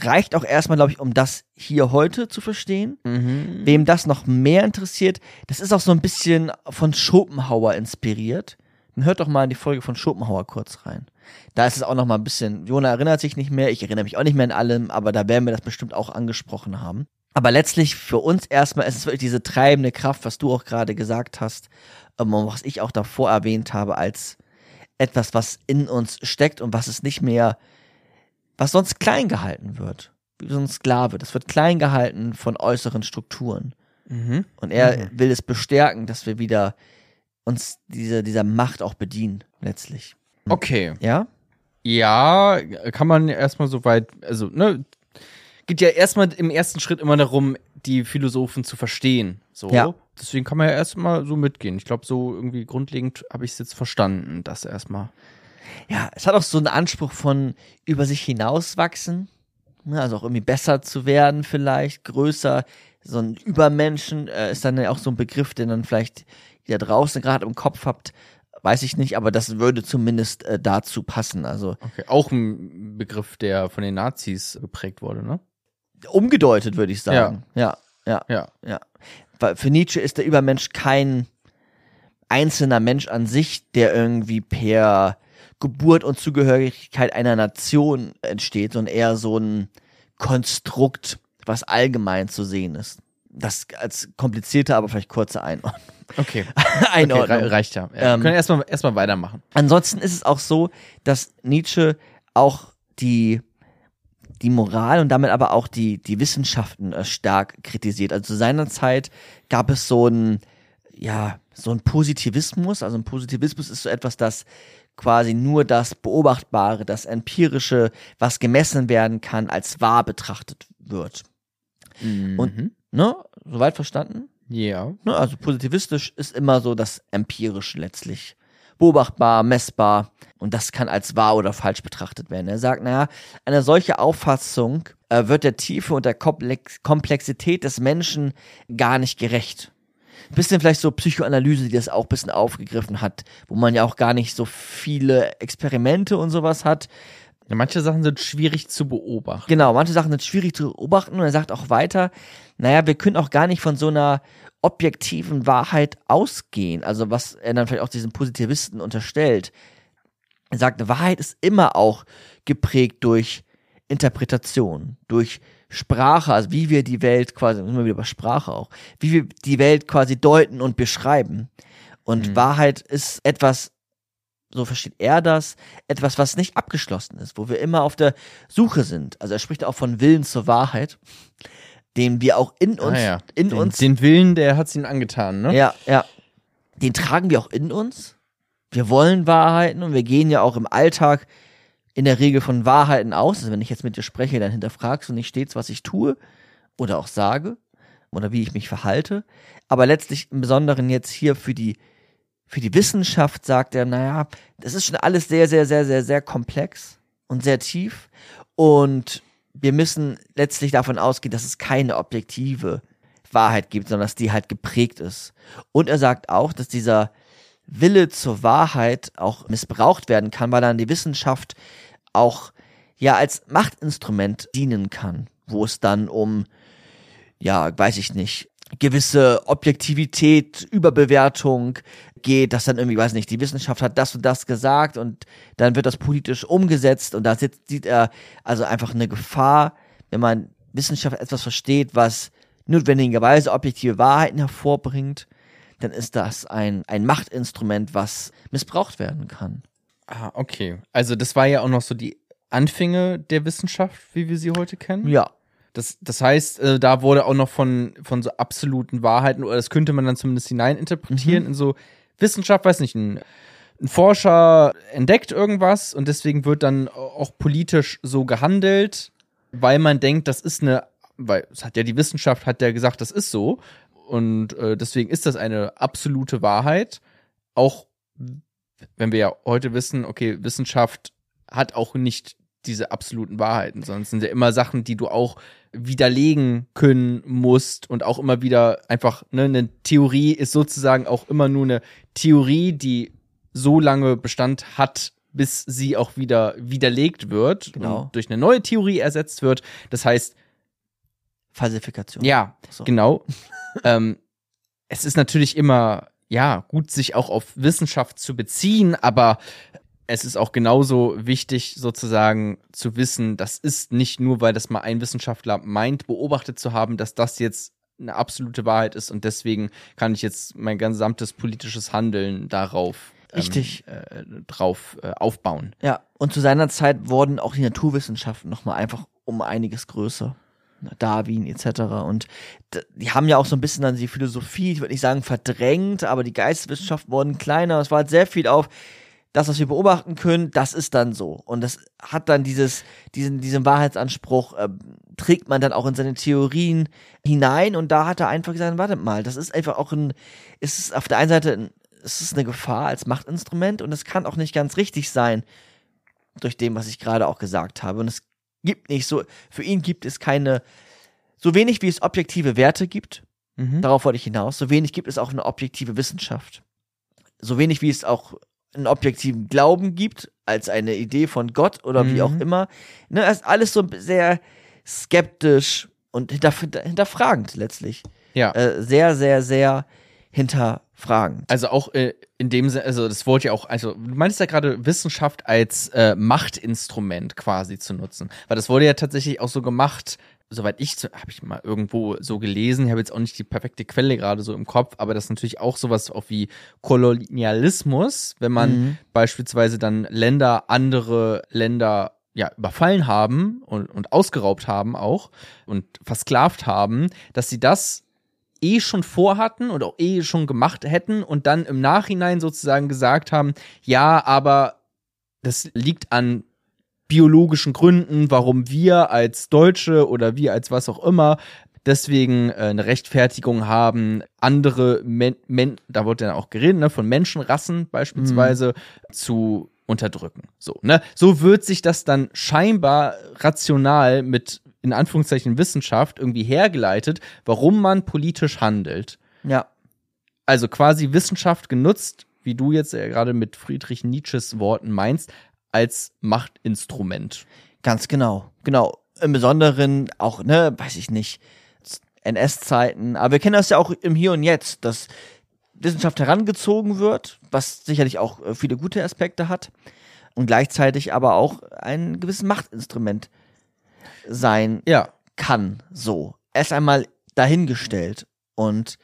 reicht auch erstmal, glaube ich, um das hier heute zu verstehen. Mhm. Wem das noch mehr interessiert, das ist auch so ein bisschen von Schopenhauer inspiriert. dann hört doch mal in die Folge von Schopenhauer kurz rein. Da ist es auch noch mal ein bisschen, Jona erinnert sich nicht mehr, ich erinnere mich auch nicht mehr an allem, aber da werden wir das bestimmt auch angesprochen haben. Aber letztlich für uns erstmal ist es wirklich diese treibende Kraft, was du auch gerade gesagt hast, ähm, und was ich auch davor erwähnt habe, als etwas, was in uns steckt und was es nicht mehr, was sonst klein gehalten wird. Wie so ein Sklave. Das wird klein gehalten von äußeren Strukturen. Mhm. Und er will es bestärken, dass wir wieder uns diese, dieser Macht auch bedienen, letztlich. Okay. Ja? Ja, kann man erstmal so weit, also, ne, geht ja erstmal im ersten Schritt immer darum, die Philosophen zu verstehen. So. Ja. Deswegen kann man ja erstmal so mitgehen. Ich glaube, so irgendwie grundlegend habe ich es jetzt verstanden, das erstmal. Ja, es hat auch so einen Anspruch von über sich hinauswachsen. ne, Also auch irgendwie besser zu werden, vielleicht, größer. So ein Übermenschen äh, ist dann ja auch so ein Begriff, den dann vielleicht ihr da draußen gerade im Kopf habt. Weiß ich nicht, aber das würde zumindest äh, dazu passen. Also Okay. Auch ein Begriff, der von den Nazis geprägt wurde, ne? umgedeutet, würde ich sagen. Ja, ja, Ja. ja. Weil für Nietzsche ist der Übermensch kein einzelner Mensch an sich, der irgendwie per Geburt und Zugehörigkeit einer Nation entsteht, sondern eher so ein Konstrukt, was allgemein zu sehen ist. Das als komplizierte, aber vielleicht kurze Einordnung. Okay. <laughs> okay Einordnung. rei- reicht ja. ja Ähm, wir können erstmal erstmal weitermachen. Ansonsten ist es auch so, dass Nietzsche auch die, die Moral und damit aber auch die, die Wissenschaften äh, stark kritisiert. Also zu seiner Zeit gab es so ein, ja, so ein Positivismus. Also ein Positivismus ist so etwas, das quasi nur das Beobachtbare, das Empirische, was gemessen werden kann, als wahr betrachtet wird. Und, ne, soweit verstanden? Ja. Ne, also positivistisch ist immer so das Empirische letztlich. Beobachtbar, messbar und das kann als wahr oder falsch betrachtet werden. Er sagt, naja, eine solche Auffassung äh, wird der Tiefe und der Komplex Komplexität des Menschen gar nicht gerecht. Bisschen vielleicht so Psychoanalyse, die das auch ein bisschen aufgegriffen hat, wo man ja auch gar nicht so viele Experimente und sowas hat. ja. Manche Sachen sind schwierig zu beobachten. Genau, manche Sachen sind schwierig zu beobachten und er sagt auch weiter, naja, wir können auch gar nicht von so einer objektiven Wahrheit ausgehen. Also was er dann vielleicht auch diesen Positivisten unterstellt. Er sagt, Wahrheit ist immer auch geprägt durch Interpretation, durch Sprache, also wie wir die Welt quasi, immer wieder über Sprache auch, wie wir die Welt quasi deuten und beschreiben. Und Wahrheit ist etwas, so versteht er das, etwas, was nicht abgeschlossen ist, wo wir immer auf der Suche sind. Also er spricht auch von Willen zur Wahrheit, den wir auch in uns, Ah, ja. in den, uns, Den Willen, der hat's ihnen angetan, ne? ja, ja, den tragen wir auch in uns. Wir wollen Wahrheiten und wir gehen ja auch im Alltag in der Regel von Wahrheiten aus. Also wenn ich jetzt mit dir spreche, dann hinterfragst du nicht stets, was ich tue oder auch sage oder wie ich mich verhalte. Aber letztlich im Besonderen jetzt hier für die für die Wissenschaft sagt er, naja, das ist schon alles sehr, sehr, sehr, sehr, sehr komplex und sehr tief. Und wir müssen letztlich davon ausgehen, dass es keine objektive Wahrheit gibt, sondern dass die halt geprägt ist. Und er sagt auch, dass dieser Wille zur Wahrheit auch missbraucht werden kann, weil dann die Wissenschaft auch ja als Machtinstrument dienen kann, wo es dann um ja, weiß ich nicht, gewisse Objektivität, Überbewertung geht, dass dann irgendwie, weiß nicht, die Wissenschaft hat das und das gesagt und dann wird das politisch umgesetzt und da sieht er also einfach eine Gefahr, wenn man Wissenschaft etwas versteht, was notwendigerweise objektive Wahrheiten hervorbringt, dann ist das ein, ein Machtinstrument, was missbraucht werden kann. Ah, okay. Also das war ja auch noch so die Anfänge der Wissenschaft, wie wir sie heute kennen. Ja. Das, das heißt, äh, da wurde auch noch von, von so absoluten Wahrheiten, oder das könnte man dann zumindest hineininterpretieren in so Wissenschaft, weiß nicht, ein, ein Forscher entdeckt irgendwas und deswegen wird dann auch politisch so gehandelt, weil man denkt, das ist eine, weil es hat ja die Wissenschaft hat ja gesagt, das ist so und äh, deswegen ist das eine absolute Wahrheit, auch wenn wir ja heute wissen, okay, Wissenschaft hat auch nicht diese absoluten Wahrheiten, sondern es sind ja immer Sachen, die du auch widerlegen können musst und auch immer wieder einfach, ne, eine Theorie ist sozusagen auch immer nur eine Theorie, die so lange Bestand hat, bis sie auch wieder widerlegt wird Genau. und durch eine neue Theorie ersetzt wird. Das heißt, Falsifikation. ja, So. genau. <laughs> ähm, es ist natürlich immer ja, gut, sich auch auf Wissenschaft zu beziehen, aber es ist auch genauso wichtig, sozusagen zu wissen, das ist nicht nur, weil das mal ein Wissenschaftler meint, beobachtet zu haben, dass das jetzt eine absolute Wahrheit ist und deswegen kann ich jetzt mein gesamtes politisches Handeln darauf Richtig. Ähm, äh, drauf äh, aufbauen. Ja, und zu seiner Zeit wurden auch die Naturwissenschaften nochmal einfach um einiges größer. Darwin etc. Und die haben ja auch so ein bisschen dann die Philosophie, ich würde nicht sagen verdrängt, aber die Geisteswissenschaften wurden kleiner. Es war halt sehr viel auf das, was wir beobachten können, das ist dann so. Und das hat dann dieses, diesen, diesen Wahrheitsanspruch, äh, trägt man dann auch in seine Theorien hinein. Und da hat er einfach gesagt, warte mal, das ist einfach auch ein, ist es auf der einen Seite, ein, ist es eine Gefahr als Machtinstrument und es kann auch nicht ganz richtig sein, durch dem, was ich gerade auch gesagt habe. Und es gibt nicht so, für ihn gibt es keine, so wenig wie es objektive Werte gibt, mhm. darauf wollte ich hinaus, so wenig gibt es auch eine objektive Wissenschaft. So wenig wie es auch einen objektiven Glauben gibt, als eine Idee von Gott oder mhm. wie auch mhm. immer. Ne, ist alles so sehr skeptisch und hinterf hinterfragend letztlich. Ja. Äh, sehr, sehr, sehr hinterfragend. Also auch äh, in dem Sinne, also das Wort ja auch, also du meinst ja gerade Wissenschaft als äh, Machtinstrument quasi zu nutzen. Weil das wurde ja tatsächlich auch so gemacht, soweit ich, habe ich mal irgendwo so gelesen, ich habe jetzt auch nicht die perfekte Quelle gerade so im Kopf, aber das ist natürlich auch sowas auch wie Kolonialismus, wenn man mhm. beispielsweise dann Länder, andere Länder ja, überfallen haben und, und ausgeraubt haben auch und versklavt haben, dass sie das eh schon vorhatten und auch eh schon gemacht hätten und dann im Nachhinein sozusagen gesagt haben, ja, aber das liegt an biologischen Gründen, warum wir als Deutsche oder wir als was auch immer deswegen äh, eine Rechtfertigung haben, andere Men, Men da wurde dann auch geredet, ne, von Menschenrassen beispielsweise mhm. zu unterdrücken. So, ne? So wird sich das dann scheinbar rational mit in Anführungszeichen Wissenschaft irgendwie hergeleitet, warum man politisch handelt. Ja. Also quasi Wissenschaft genutzt, wie du jetzt ja gerade mit Friedrich Nietzsches Worten meinst, als Machtinstrument. Ganz genau. Genau. Im Besonderen auch, ne, weiß ich nicht, NS-Zeiten. Aber wir kennen das ja auch im Hier und Jetzt, dass Wissenschaft herangezogen wird, was sicherlich auch äh, viele gute Aspekte hat und gleichzeitig aber auch ein gewisses Machtinstrument sein ja. kann. So. Erst einmal dahingestellt. Und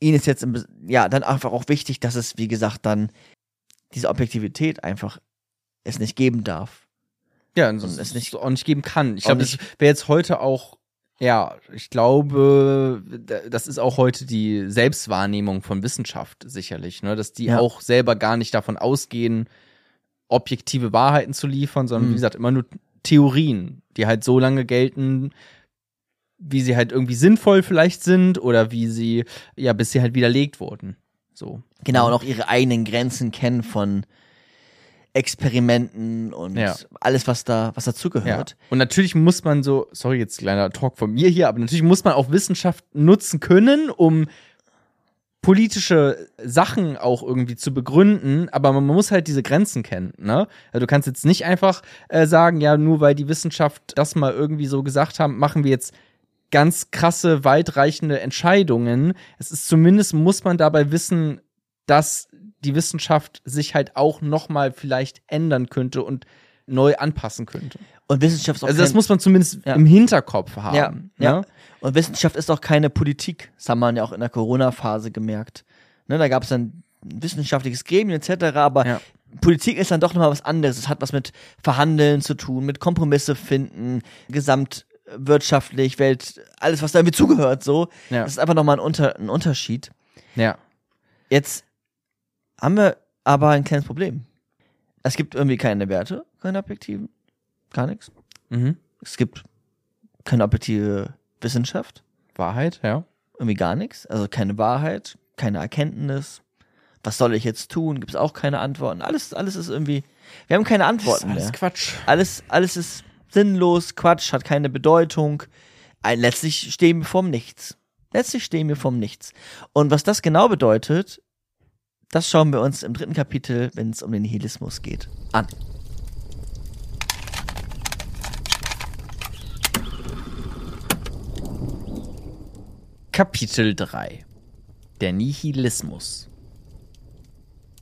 ihnen ist jetzt, im, ja, dann einfach auch wichtig, dass es, wie gesagt, dann diese Objektivität einfach es nicht geben darf. Ja, und es nicht, auch nicht geben kann. Ich glaube, das wäre jetzt heute auch, ja, ich glaube, das ist auch heute die Selbstwahrnehmung von Wissenschaft sicherlich, ne, dass die ja. auch selber gar nicht davon ausgehen, objektive Wahrheiten zu liefern, sondern mhm. wie gesagt, immer nur Theorien, die halt so lange gelten, wie sie halt irgendwie sinnvoll vielleicht sind oder wie sie, ja, bis sie halt widerlegt wurden. So. Genau, und auch ihre eigenen Grenzen kennen von Experimenten und ja. alles, was da, was dazugehört. Ja. Und natürlich muss man so, sorry, jetzt kleiner Talk von mir hier, aber natürlich muss man auch Wissenschaft nutzen können, um politische Sachen auch irgendwie zu begründen, aber man muss halt diese Grenzen kennen, ne? Also du kannst jetzt nicht einfach äh, sagen, ja, nur weil die Wissenschaft das mal irgendwie so gesagt haben, machen wir jetzt ganz krasse, weitreichende Entscheidungen. Es ist zumindest, muss man dabei wissen, dass die Wissenschaft sich halt auch nochmal vielleicht ändern könnte und neu anpassen könnte. Und Wissenschaft ist auch Also das muss man zumindest ja. im Hinterkopf haben. Ja, ne? ja. Und Wissenschaft ist auch keine Politik. Das haben wir ja auch in der Corona-Phase gemerkt. Ne, da gab es dann ein wissenschaftliches Gremium etc., aber ja. Politik ist dann doch nochmal was anderes. Es hat was mit Verhandeln zu tun, mit Kompromisse finden, gesamtwirtschaftlich, Welt, alles, was da irgendwie zugehört, so. Ja. Das ist einfach nochmal ein, Unter ein Unterschied. Ja. Jetzt haben wir aber ein kleines Problem. Es gibt irgendwie keine Werte, keine objektiven, gar nichts. Mhm. Es gibt keine objektive Wissenschaft. Wahrheit, ja. Irgendwie gar nichts. Also keine Wahrheit, keine Erkenntnis. Was soll ich jetzt tun? Gibt es auch keine Antworten. Alles, alles ist irgendwie. Wir haben keine Antworten das ist alles mehr. Quatsch. Alles, alles ist sinnlos, Quatsch, hat keine Bedeutung. Letztlich stehen wir vorm Nichts. Letztlich stehen wir vorm Nichts. Und was das genau bedeutet, das schauen wir uns im dritten Kapitel, wenn es um den Nihilismus geht, an. Kapitel 3 Der Nihilismus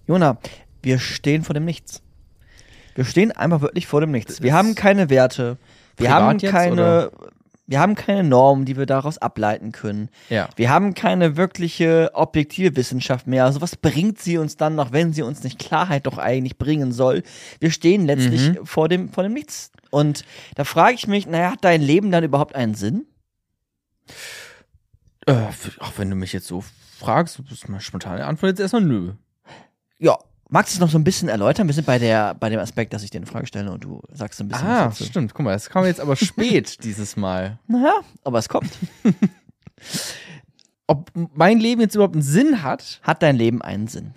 Jona, wir stehen vor dem Nichts. Wir stehen einfach wirklich vor dem Nichts. Wir haben keine Werte. Wir Privat haben jetzt, keine, wir haben keine Normen, die wir daraus ableiten können. Ja. Wir haben keine wirkliche objektive Wissenschaft mehr. Also was bringt sie uns dann noch, wenn sie uns nicht Klarheit doch eigentlich bringen soll? Wir stehen letztlich Mhm. vor dem, vor dem Nichts. Und da frage ich mich, naja, hat dein Leben dann überhaupt einen Sinn? Äh, auch wenn du mich jetzt so fragst, ist meine spontane Antwort jetzt erstmal nö. Ja. Magst du es noch so ein bisschen erläutern? Wir sind bei der, bei dem Aspekt, dass ich dir eine Frage stelle und du sagst so ein bisschen Ah, was dazu. stimmt. Guck mal, das kam jetzt aber <laughs> spät dieses Mal. Naja, aber es kommt. <laughs> Ob mein Leben jetzt überhaupt einen Sinn hat? Hat dein Leben einen Sinn?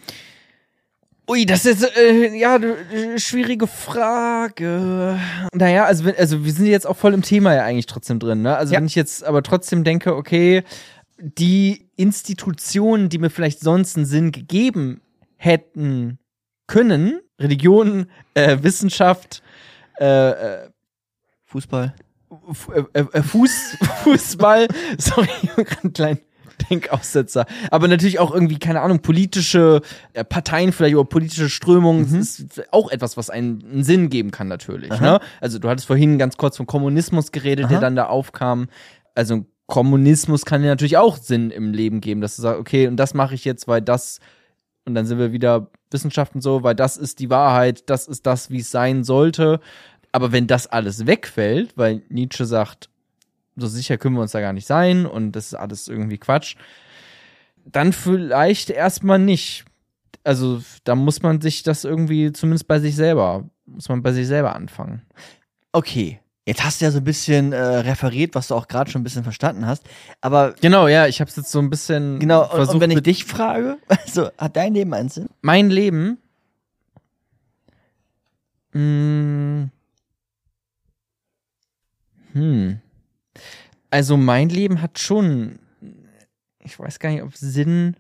Ui, das ist äh, ja äh, schwierige Frage. Naja, also also wir sind jetzt auch voll im Thema ja eigentlich trotzdem drin, ne? Also Ja. wenn ich jetzt aber trotzdem denke, okay, die Institutionen, die mir vielleicht sonst einen Sinn gegeben hätten können, Religion, äh, Wissenschaft, äh, äh, Fußball? Fu- äh, äh, Fuß, <laughs> Fußball, sorry, einen kleinen Denkaussetzer. Aber natürlich auch irgendwie, keine Ahnung, politische äh, Parteien vielleicht oder politische Strömungen. Das ist auch etwas, was einen, einen Sinn geben kann, natürlich. Ne? Also du hattest vorhin ganz kurz vom Kommunismus geredet, der Aha. dann da aufkam. Also Kommunismus kann dir natürlich auch Sinn im Leben geben, dass du sagst, okay, und das mache ich jetzt, weil das, und dann sind wir wieder Wissenschaften so, weil das ist die Wahrheit, das ist das, wie es sein sollte. Aber wenn das alles wegfällt, weil Nietzsche sagt, so sicher können wir uns da gar nicht sein und das ist alles irgendwie Quatsch, dann vielleicht erstmal nicht. Also da muss man sich das irgendwie, zumindest bei sich selber, muss man bei sich selber anfangen. Okay. Jetzt hast du ja so ein bisschen äh, referiert, was du auch gerade schon ein bisschen verstanden hast. Aber Genau, ja, ich habe es jetzt so ein bisschen genau, und, versucht und wenn ich dich frage, <laughs> also hat dein Leben einen Sinn? mein Leben. Mh, hm. Also mein Leben hat schon, ich weiß gar nicht, ob Sinn,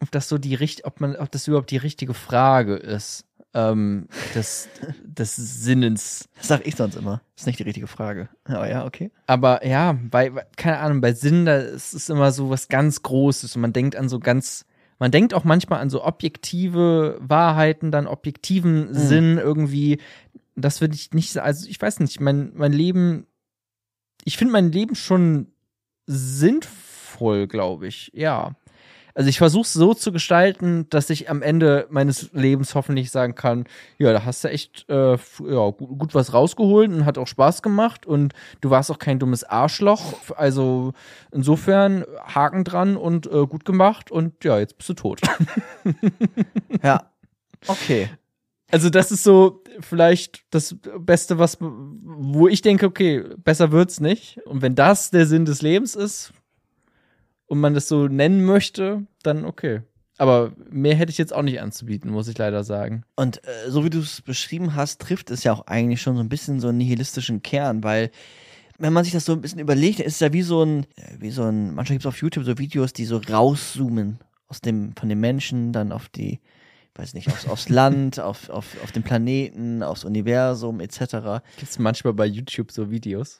ob das so die richt, ob man, ob das überhaupt die richtige Frage ist. Ähm, des, des Sinnens. Das sag ich sonst immer. ist nicht die richtige Frage. Aber ja, okay. Aber ja, bei, keine Ahnung, bei Sinn, da ist es immer so was ganz Großes und man denkt an so ganz, man denkt auch manchmal an so objektive Wahrheiten, dann objektiven Sinn irgendwie. Das würde ich nicht, also ich weiß nicht, mein, mein Leben, ich finde mein Leben schon sinnvoll, glaube ich, ja. Also ich versuche es so zu gestalten, dass ich am Ende meines Lebens hoffentlich sagen kann, ja, da hast du echt äh, ja, gut, gut was rausgeholt und hat auch Spaß gemacht und du warst auch kein dummes Arschloch. Also insofern Haken dran und äh, gut gemacht und ja, jetzt bist du tot. <laughs> Ja. Okay. Also das ist so vielleicht das Beste, was wo ich denke, okay, besser wird's nicht. Und wenn das der Sinn des Lebens ist und man das so nennen möchte, dann okay. Aber mehr hätte ich jetzt auch nicht anzubieten, muss ich leider sagen. Und äh, so wie du es beschrieben hast, trifft es ja auch eigentlich schon so ein bisschen so einen nihilistischen Kern, weil wenn man sich das so ein bisschen überlegt, ist es ja wie so ein, äh, wie so ein, manchmal gibt es auf YouTube so Videos, die so rauszoomen aus dem, von den Menschen, dann auf die, weiß nicht, aufs, aufs Land, auf, auf, auf den Planeten, aufs Universum, etc. Gibt es manchmal bei YouTube so Videos?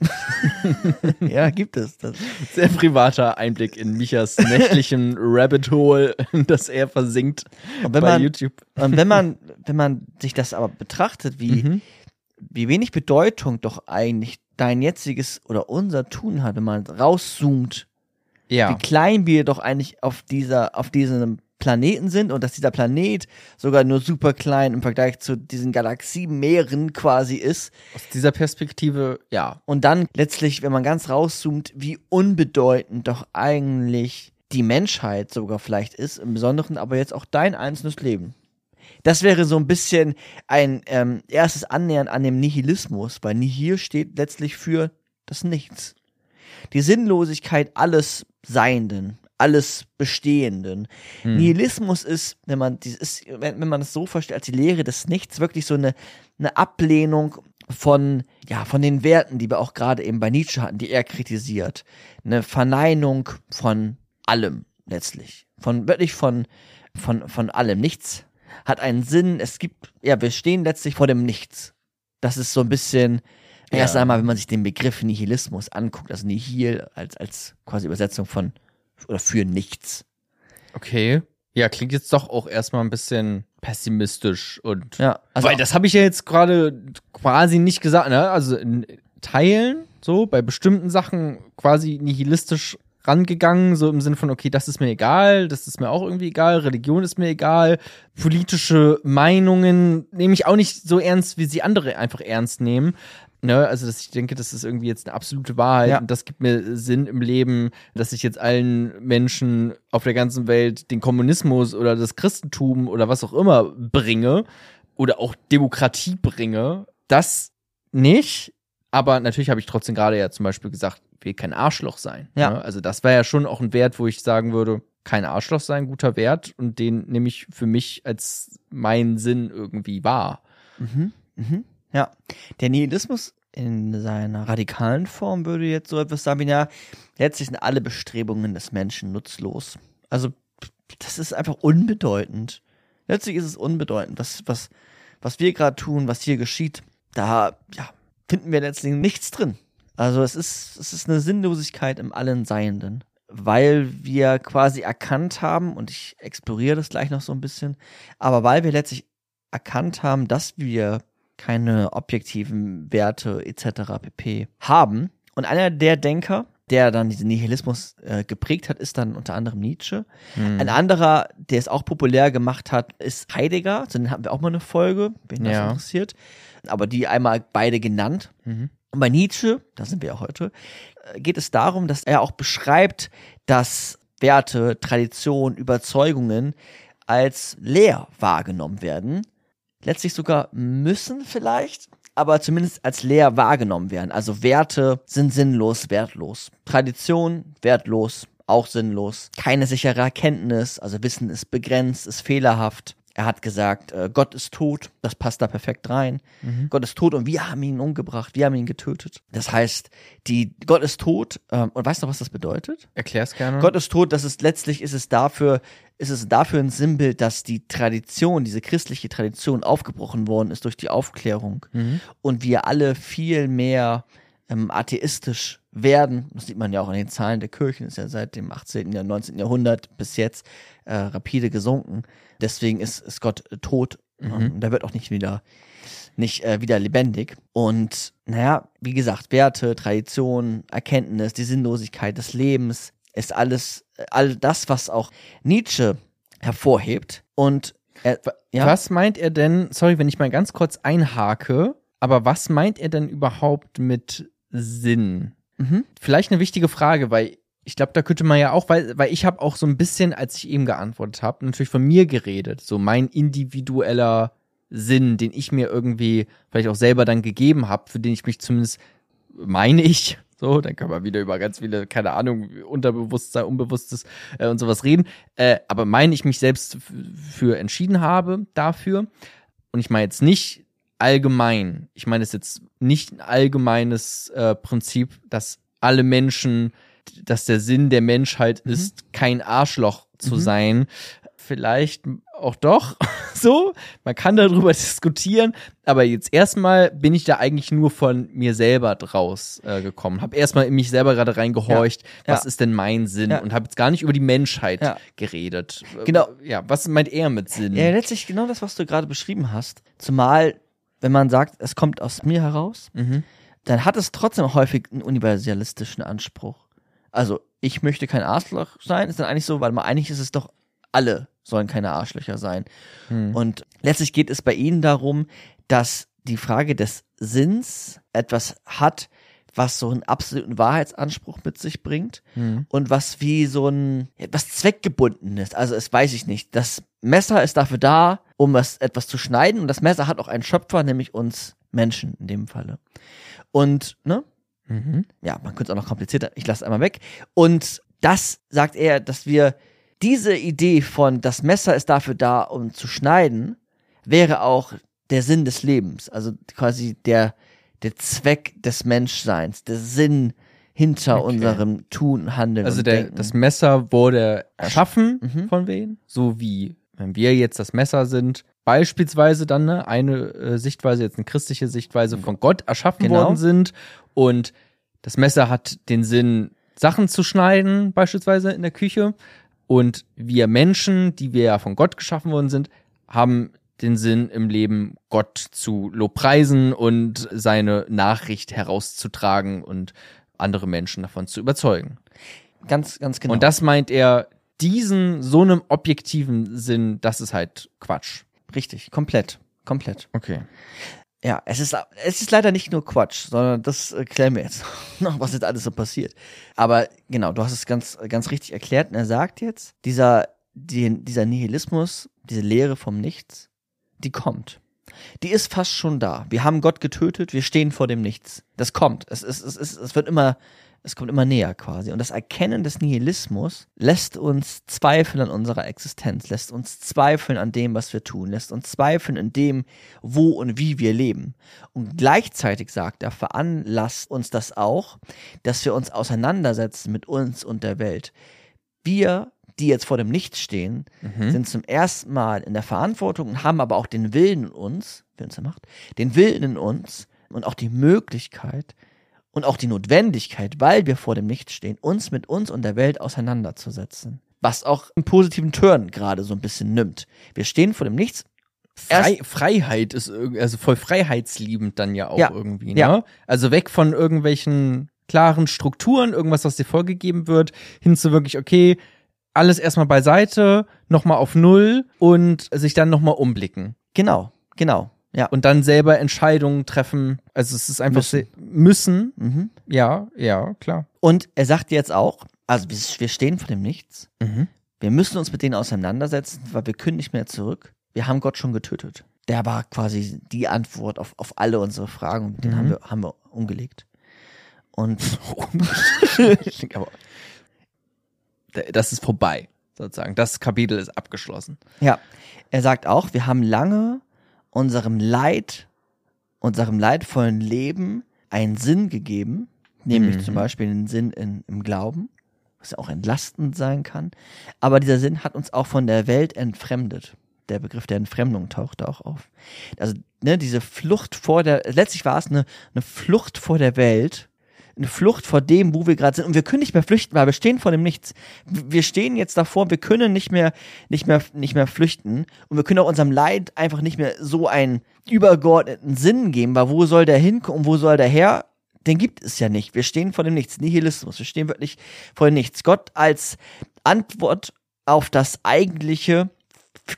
<laughs> ja, gibt es. Das, Sehr privater Einblick in Michas nächtlichen Rabbit Hole, das er versinkt Und wenn bei man- YouTube. und wenn man, wenn man sich das aber betrachtet, wie, Mhm. wie wenig Bedeutung doch eigentlich dein jetziges oder unser Tun hat, wenn man rauszoomt, Ja. wie klein wir doch eigentlich auf dieser, auf diesem Planeten sind und dass dieser Planet sogar nur super klein im Vergleich zu diesen Galaxiemeeren quasi ist. Aus dieser Perspektive, ja. Und dann letztlich, wenn man ganz rauszoomt, wie unbedeutend doch eigentlich die Menschheit sogar vielleicht ist, im Besonderen aber jetzt auch dein einzelnes Leben. Das wäre so ein bisschen ein ähm, erstes Annähern an dem Nihilismus, weil Nihil steht letztlich für das Nichts. Die Sinnlosigkeit alles Seienden, alles Bestehenden. Nihilismus ist, wenn man dies ist, wenn, wenn man es so versteht, als die Lehre des Nichts, wirklich so eine, eine Ablehnung von, ja, von den Werten, die wir auch gerade eben bei Nietzsche hatten, die er kritisiert. Eine Verneinung von allem, letztlich. Von, wirklich von, von, von allem. Nichts hat einen Sinn. Es gibt, ja, wir stehen letztlich vor dem Nichts. Das ist so ein bisschen, Ja. erst einmal, wenn man sich den Begriff Nihilismus anguckt, also Nihil als, als quasi Übersetzung von, oder für nichts. Okay. Ja, klingt jetzt doch auch erstmal ein bisschen pessimistisch und Ja, also weil das habe ich ja jetzt gerade quasi nicht gesagt, ne? Also in Teilen so bei bestimmten Sachen quasi nihilistisch rangegangen, so im Sinne von okay, das ist mir egal, das ist mir auch irgendwie egal, Religion ist mir egal, politische Meinungen nehme ich auch nicht so ernst, wie sie andere einfach ernst nehmen. Ne, also dass ich denke, das ist irgendwie jetzt eine absolute Wahrheit Ja. und das gibt mir Sinn im Leben, dass ich jetzt allen Menschen auf der ganzen Welt den Kommunismus oder das Christentum oder was auch immer bringe oder auch Demokratie bringe. Das nicht, aber natürlich habe ich trotzdem gerade ja zum Beispiel gesagt, will kein Arschloch sein. Ja. Ne? Also das wäre ja schon auch ein Wert, wo ich sagen würde, kein Arschloch sein, guter Wert und den nehme ich für mich als meinen Sinn irgendwie wahr. Mhm. Mhm. Ja. Der Nihilismus in seiner radikalen Form würde jetzt so etwas sagen wie, ja, letztlich sind alle Bestrebungen des Menschen nutzlos. Also, das ist einfach unbedeutend. Letztlich ist es unbedeutend. Was, was, was wir gerade tun, was hier geschieht, da, ja, finden wir letztlich nichts drin. Also, es ist, es ist eine Sinnlosigkeit im allen Seienden. Weil wir quasi erkannt haben, und ich exploriere das gleich noch so ein bisschen, aber weil wir letztlich erkannt haben, dass wir keine objektiven Werte etc. pp. haben. Und einer der Denker, der dann diesen Nihilismus äh, geprägt hat, ist dann unter anderem Nietzsche. Hm. Ein anderer, der es auch populär gemacht hat, ist Heidegger. Zu denen hatten wir auch mal eine Folge, wenn das Ja. interessiert. Aber die einmal beide genannt. Mhm. Und bei Nietzsche, da sind wir ja heute, äh, geht es darum, dass er auch beschreibt, dass Werte, Tradition, Überzeugungen als leer wahrgenommen werden. Letztlich sogar müssen vielleicht, aber zumindest als leer wahrgenommen werden. Also Werte sind sinnlos, wertlos. Tradition wertlos, auch sinnlos. Keine sichere Erkenntnis, also Wissen ist begrenzt, ist fehlerhaft. Er hat gesagt, äh, Gott ist tot, das passt da perfekt rein. Gott ist tot und wir haben ihn umgebracht, wir haben ihn getötet. Das heißt, die Gott ist tot ähm, und weißt du, was das bedeutet? Erklär's gerne. Gott ist tot, das ist letztlich ist es dafür, ist es dafür ein Sinnbild, dass die Tradition, diese christliche Tradition aufgebrochen worden ist durch die Aufklärung Mhm. und wir alle viel mehr ähm, atheistisch werden. Das sieht man ja auch an den Zahlen der Kirchen, ist ja seit dem 18. und 19. Jahrhundert bis jetzt äh, rapide gesunken. Deswegen ist, ist Gott äh, tot. Mhm. Ähm, der wird auch nicht wieder nicht äh, wieder lebendig. Und naja, wie gesagt, Werte, Tradition, Erkenntnis, die Sinnlosigkeit des Lebens ist alles, äh, all das, was auch Nietzsche hervorhebt. Und er, ja, Was meint er denn, sorry, wenn ich mal ganz kurz einhake, aber was meint er denn überhaupt mit Sinn? Mhm. Vielleicht eine wichtige Frage, weil ich glaube, da könnte man ja auch, weil, weil ich habe auch so ein bisschen, als ich eben geantwortet habe, natürlich von mir geredet. So mein individueller Sinn, den ich mir irgendwie vielleicht auch selber dann gegeben habe, für den ich mich zumindest, meine ich, <laughs> so, dann kann man wieder über ganz viele, keine Ahnung, Unterbewusstsein, Unbewusstes äh, und sowas reden. Äh, aber meine ich mich selbst für entschieden habe dafür. Und ich meine jetzt nicht allgemein. Ich meine es jetzt nicht ein allgemeines äh, Prinzip, dass alle Menschen, dass der Sinn der Menschheit ist, kein Arschloch zu Mhm. sein. Vielleicht auch doch <laughs> so. Man kann darüber <laughs> diskutieren. Aber jetzt erstmal bin ich da eigentlich nur von mir selber draus äh, gekommen. Hab erstmal in mich selber gerade reingehorcht, Ja. was ist denn mein Sinn? Ja. Und habe jetzt gar nicht über die Menschheit Ja. geredet. Genau. Ja, was meint er mit Sinn? Ja, letztlich genau das, was du gerade beschrieben hast. Zumal, wenn man sagt, es kommt aus mir heraus, Mhm. dann hat es trotzdem häufig einen universalistischen Anspruch. Also, ich möchte kein Arschloch sein, ist dann eigentlich so, weil mal eigentlich ist es doch, alle sollen keine Arschlöcher sein. Hm. Und letztlich geht es bei ihnen darum, dass die Frage des Sinns etwas hat, was so einen absoluten Wahrheitsanspruch mit sich bringt Hm. und was wie so ein etwas zweckgebunden ist. Also es weiß ich nicht. Das Messer ist dafür da, um was, etwas zu schneiden und das Messer hat auch einen Schöpfer, nämlich uns Menschen in dem Falle. Und, ne? Mhm. Ja, man könnte es auch noch komplizierter, ich lasse es einmal weg. Und das sagt er, dass wir diese Idee von das Messer ist dafür da, um zu schneiden, wäre auch der Sinn des Lebens. Also quasi der, der Zweck des Menschseins, der Sinn hinter Okay. unserem Tun, Handeln Also der, das Messer wurde erschaffen Mhm. von wen? So wie, wenn wir jetzt das Messer sind, beispielsweise dann ne, eine äh, Sichtweise, jetzt eine christliche Sichtweise von Gott erschaffen Genau. worden sind und das Messer hat den Sinn, Sachen zu schneiden, beispielsweise in der Küche. Und wir Menschen, die wir ja von Gott geschaffen worden sind, haben den Sinn im Leben, Gott zu lobpreisen und seine Nachricht herauszutragen und andere Menschen davon zu überzeugen. Ganz, ganz genau. Und das meint er, diesen so einem objektiven Sinn, das ist halt Quatsch. Richtig, komplett. Komplett. Okay. Ja, es ist, es ist leider nicht nur Quatsch, sondern das äh, klären wir jetzt <laughs> noch, was jetzt alles so passiert. Aber genau, du hast es ganz, ganz richtig erklärt. Und er sagt jetzt, dieser, die, dieser Nihilismus, diese Lehre vom Nichts, die kommt. Die ist fast schon da. Wir haben Gott getötet, wir stehen vor dem Nichts. Das kommt. Es, es, es, es, es wird immer, es kommt immer näher quasi. Und das Erkennen des Nihilismus lässt uns zweifeln an unserer Existenz, lässt uns zweifeln an dem, was wir tun, lässt uns zweifeln in dem, wo und wie wir leben. Und gleichzeitig sagt er, veranlasst uns das auch, dass wir uns auseinandersetzen mit uns und der Welt. Wir die jetzt vor dem Nichts stehen, Mhm. sind zum ersten Mal in der Verantwortung und haben aber auch den Willen in uns, Willen zur Macht, den Willen in uns und auch die Möglichkeit und auch die Notwendigkeit, weil wir vor dem Nichts stehen, uns mit uns und der Welt auseinanderzusetzen. Was auch einen positiven Turn gerade so ein bisschen nimmt. Wir stehen vor dem Nichts. Frei, Freiheit ist irg- also voll freiheitsliebend dann ja auch Ja. irgendwie, ne? Ja. Also weg von irgendwelchen klaren Strukturen, irgendwas, was dir vorgegeben wird, hin zu wirklich, okay, alles erstmal beiseite, nochmal auf Null und sich dann nochmal umblicken. Genau, genau. Ja. Und dann selber Entscheidungen treffen. Also es ist einfach Müssen. se- müssen. Mhm. Ja, ja, klar. Und er sagt jetzt auch, also wir stehen vor dem Nichts. Mhm. Wir müssen uns mit denen auseinandersetzen, weil wir können nicht mehr zurück. Wir haben Gott schon getötet. Der war quasi die Antwort auf, auf alle unsere Fragen. Den Mhm. haben, wir, haben wir umgelegt. Und <laughs> das ist vorbei, sozusagen. Das Kapitel ist abgeschlossen. ja, er sagt auch, wir haben lange unserem Leid, unserem leidvollen Leben einen Sinn gegeben, nämlich Mhm. zum Beispiel den Sinn in, im Glauben, was ja auch entlastend sein kann. Aber dieser Sinn hat uns auch von der Welt entfremdet. Der Begriff der Entfremdung taucht auch auf. Also, ne, diese Flucht vor der, letztlich war es eine, eine Flucht vor der Welt, eine Flucht vor dem, wo wir gerade sind. Und wir können nicht mehr flüchten, weil wir stehen vor dem Nichts. Wir stehen jetzt davor, wir können nicht mehr, nicht mehr, nicht mehr flüchten. Und wir können auch unserem Leid einfach nicht mehr so einen übergeordneten Sinn geben, weil wo soll der hinkommen, wo soll der her? Den gibt es ja nicht. Wir stehen vor dem Nichts. Nihilismus. Wir stehen wirklich vor dem Nichts. Gott als Antwort auf das Eigentliche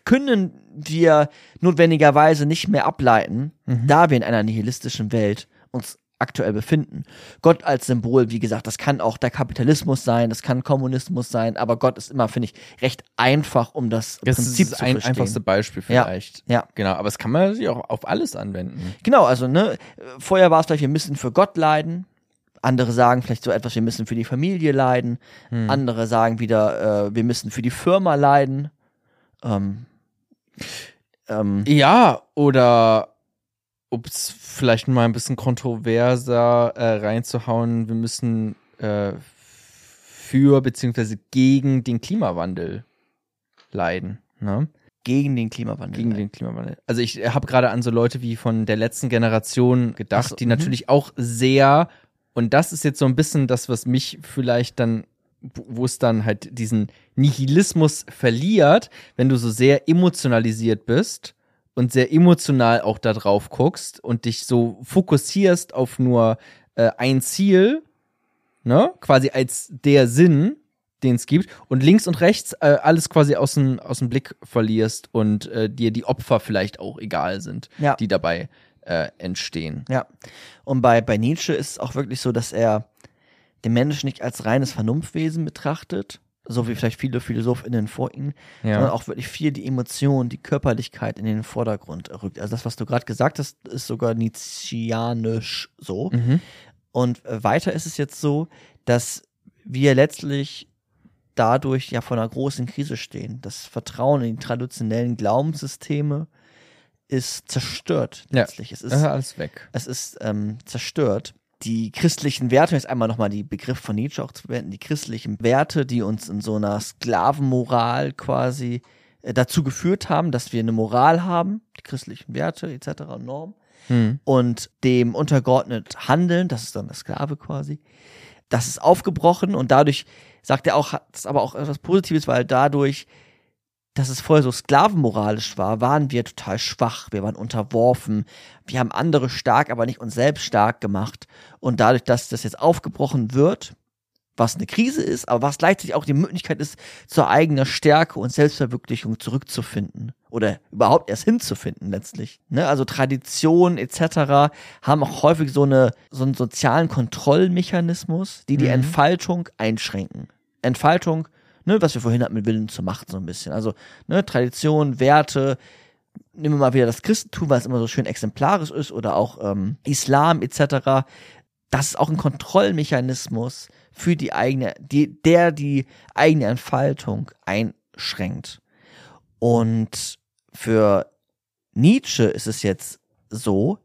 können wir notwendigerweise nicht mehr ableiten, da wir in einer nihilistischen Welt uns aktuell befinden. Gott als Symbol, wie gesagt, das kann auch der Kapitalismus sein, das kann Kommunismus sein, aber Gott ist immer, finde ich, recht einfach, um das, Das Prinzip ist zu ein verstehen. einfachste Beispiel Ja, vielleicht. ja. Genau, aber es kann man natürlich auch auf alles anwenden. Genau, also ne, vorher war es vielleicht, wir müssen für Gott leiden. Andere sagen vielleicht so etwas, wir müssen für die Familie leiden. Hm. Andere sagen wieder, äh, wir müssen für die Firma leiden. Ähm, ähm, Ja, oder ups, vielleicht mal ein bisschen kontroverser äh, reinzuhauen, wir müssen äh, für beziehungsweise gegen den Klimawandel leiden. Ne? gegen den Klimawandel. Gegen den Klimawandel. Also ich habe gerade an so Leute wie von der letzten Generation gedacht, Ach so, die mhm. natürlich auch sehr, und das ist jetzt so ein bisschen das, was mich vielleicht dann, wo es dann halt diesen Nihilismus verliert, wenn du so sehr emotionalisiert bist und sehr emotional auch da drauf guckst und dich so fokussierst auf nur äh, ein Ziel, ne, quasi als der Sinn, den es gibt, und links und rechts äh, alles quasi aus dem, aus dem Blick verlierst und äh, dir die Opfer vielleicht auch egal sind, Ja. die dabei äh, entstehen. Ja. Und bei, bei Nietzsche ist es auch wirklich so, dass er den Menschen nicht als reines Vernunftwesen betrachtet, so wie vielleicht viele PhilosophInnen vor ihm, sondern Ja. auch wirklich viel die Emotion, die Körperlichkeit in den Vordergrund rückt. Also das, was du gerade gesagt hast, ist sogar Nietzscheanisch so. Mhm. Und äh, weiter ist es jetzt so, dass wir letztlich dadurch ja vor einer großen Krise stehen. Das Vertrauen in die traditionellen Glaubenssysteme ist zerstört Ja. letztlich. Es ist, Ist alles weg. es ist ähm, zerstört. Die christlichen Werte, jetzt einmal nochmal die Begriff von Nietzsche auch zu verwenden, die christlichen Werte, die uns in so einer Sklavenmoral quasi äh, dazu geführt haben, dass wir eine Moral haben, die christlichen Werte etc. Normen Hm. und dem untergeordnet handeln, das ist dann der Sklave quasi, das ist aufgebrochen und dadurch sagt er auch, hat es aber auch etwas Positives, weil dadurch, dass es vorher so sklavenmoralisch war, waren wir total schwach, wir waren unterworfen, wir haben andere stark, aber nicht uns selbst stark gemacht. Und dadurch, dass das jetzt aufgebrochen wird, was eine Krise ist, aber was gleichzeitig auch die Möglichkeit ist, zur eigenen Stärke und Selbstverwirklichung zurückzufinden oder überhaupt erst hinzufinden letztlich. Ne? Also Tradition etc. haben auch häufig so, eine, so einen sozialen Kontrollmechanismus, die die Mhm. Entfaltung einschränken. Entfaltung, ne, was wir vorhin hatten mit Willen zur Macht so ein bisschen. Also ne, Tradition, Werte, nehmen wir mal wieder das Christentum, weil es immer so schön exemplarisch ist, oder auch ähm, Islam etc. Das ist auch ein Kontrollmechanismus für die eigene, die, der die eigene Entfaltung einschränkt. Und für Nietzsche ist es jetzt so,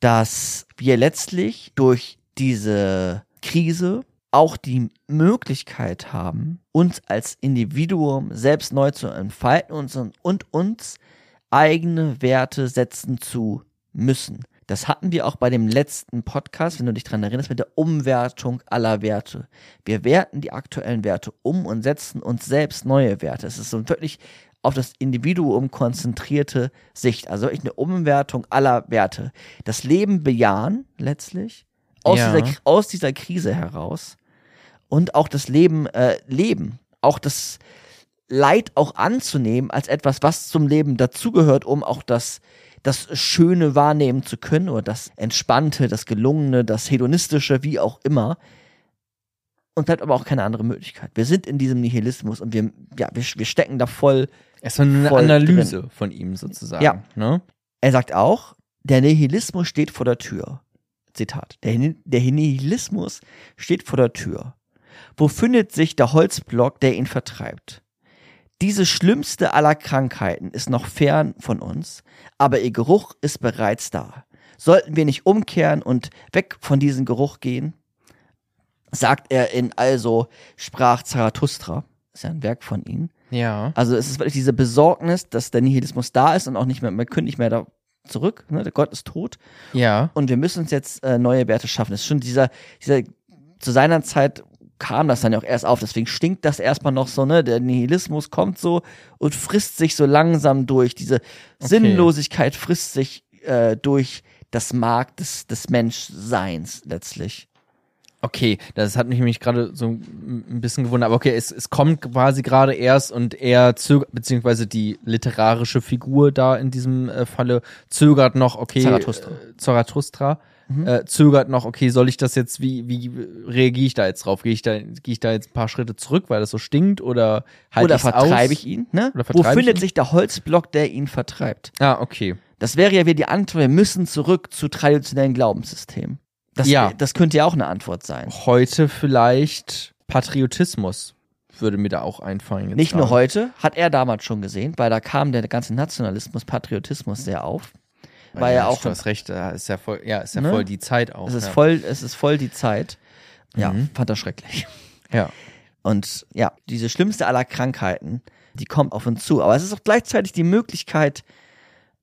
dass wir letztlich durch diese Krise auch die Möglichkeit haben, uns als Individuum selbst neu zu entfalten und, und uns eigene Werte setzen zu müssen. Das hatten wir auch bei dem letzten Podcast, wenn du dich dran erinnerst, mit der Umwertung aller Werte. Wir werten die aktuellen Werte um und setzen uns selbst neue Werte. Es ist so wirklich auf das Individuum konzentrierte Sicht. Also wirklich eine Umwertung aller Werte. Das Leben bejahen letztlich aus, Ja. dieser, aus dieser Krise heraus und auch das Leben äh, leben. Auch das Leid auch anzunehmen als etwas, was zum Leben dazugehört, um auch das, das Schöne wahrnehmen zu können oder das Entspannte, das Gelungene, das Hedonistische, wie auch immer. Und bleibt aber auch keine andere Möglichkeit. Wir sind in diesem Nihilismus und wir, ja, wir, wir stecken da voll. Erstmal nur eine Analyse von ihm sozusagen. Ja. Ne? Er sagt auch, der Nihilismus steht vor der Tür. Zitat. Der, der Nihilismus steht vor der Tür. Wo findet sich der Holzblock, der ihn vertreibt? Diese schlimmste aller Krankheiten ist noch fern von uns, aber ihr Geruch ist bereits da. Sollten wir nicht umkehren und weg von diesem Geruch gehen? Sagt er in Also sprach Zarathustra. Ist ja ein Werk von ihm. Ja. Also es ist wirklich diese Besorgnis, dass der Nihilismus da ist und auch nicht mehr, man können nicht mehr da zurück, ne? der Gott ist tot Ja. und wir müssen uns jetzt äh, neue Werte schaffen. Das ist schon dieser, dieser, zu seiner Zeit kam das dann ja auch erst auf, deswegen stinkt das erstmal noch so, ne, der Nihilismus kommt so und frisst sich so langsam durch, diese Sinnlosigkeit frisst sich äh, durch das Mark des, des Menschseins letztlich. Okay, das hat mich nämlich gerade so ein bisschen gewundert, aber okay, es, es kommt quasi gerade erst und er zögert, beziehungsweise die literarische Figur da in diesem äh, Falle zögert noch, okay, Zarathustra. Äh, Zarathustra Mhm. äh, zögert noch, okay, soll ich das jetzt, wie, wie reagiere ich da jetzt drauf? Gehe ich da, gehe ich da jetzt ein paar Schritte zurück, weil das so stinkt oder halt Oder vertreibe ich ihn, ne? Oder Wo vertreibe ich findet ihn? sich der Holzblock, der ihn vertreibt? Ah, okay. Das wäre ja wieder die Antwort, wir müssen zurück zu traditionellen Glaubenssystemen. Das, Ja. das könnte ja auch eine Antwort sein. Heute vielleicht Patriotismus würde mir da auch einfallen. Nicht nur gerade. heute, hat er damals schon gesehen, weil da kam der ganze Nationalismus, Patriotismus sehr auf. Weil ja auch, Du hast recht, da ist ja voll, ja, ist ja Ne? voll die Zeit auch. es ist ja. voll, es ist voll die Zeit. Ja, Mhm. fand er schrecklich. Ja. Und ja, diese schlimmste aller Krankheiten, die kommt auf uns zu. Aber es ist auch gleichzeitig die Möglichkeit,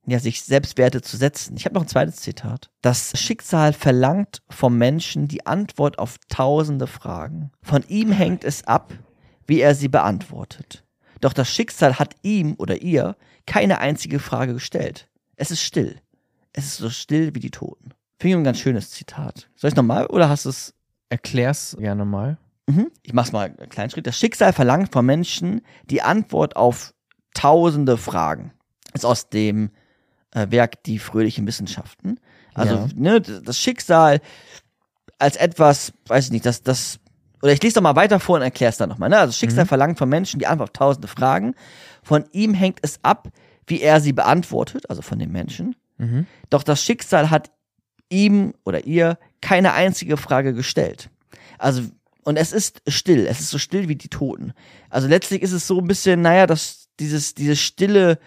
ja, sich Selbstwerte zu setzen. Ich habe noch ein zweites Zitat. Das Schicksal verlangt vom Menschen die Antwort auf tausende Fragen. Von ihm hängt es ab, wie er sie beantwortet. Doch das Schicksal hat ihm oder ihr keine einzige Frage gestellt. Es ist still. Es ist so still wie die Toten. Finde ich ein ganz schönes Zitat. Soll ich nochmal oder hast du es Erklär's gerne mal. Mhm. Ich mach's mal einen kleinen Schritt. Das Schicksal verlangt vom Menschen die Antwort auf tausende Fragen. Ist aus dem äh, Werk Die fröhlichen Wissenschaften. Also, Ja. ne, das Schicksal als etwas, weiß ich nicht, das, das, oder ich lese doch mal weiter vor und erklär's dann nochmal, ne? Also, Schicksal verlangt vom Menschen die Antwort auf tausende Fragen. Von ihm hängt es ab, wie er sie beantwortet, also von dem Menschen. Mhm. Doch das Schicksal hat ihm oder ihr keine einzige Frage gestellt. Also, und es ist still, es ist so still wie die Toten. Also letztlich ist es so ein bisschen, naja, das, dieses, dieses stille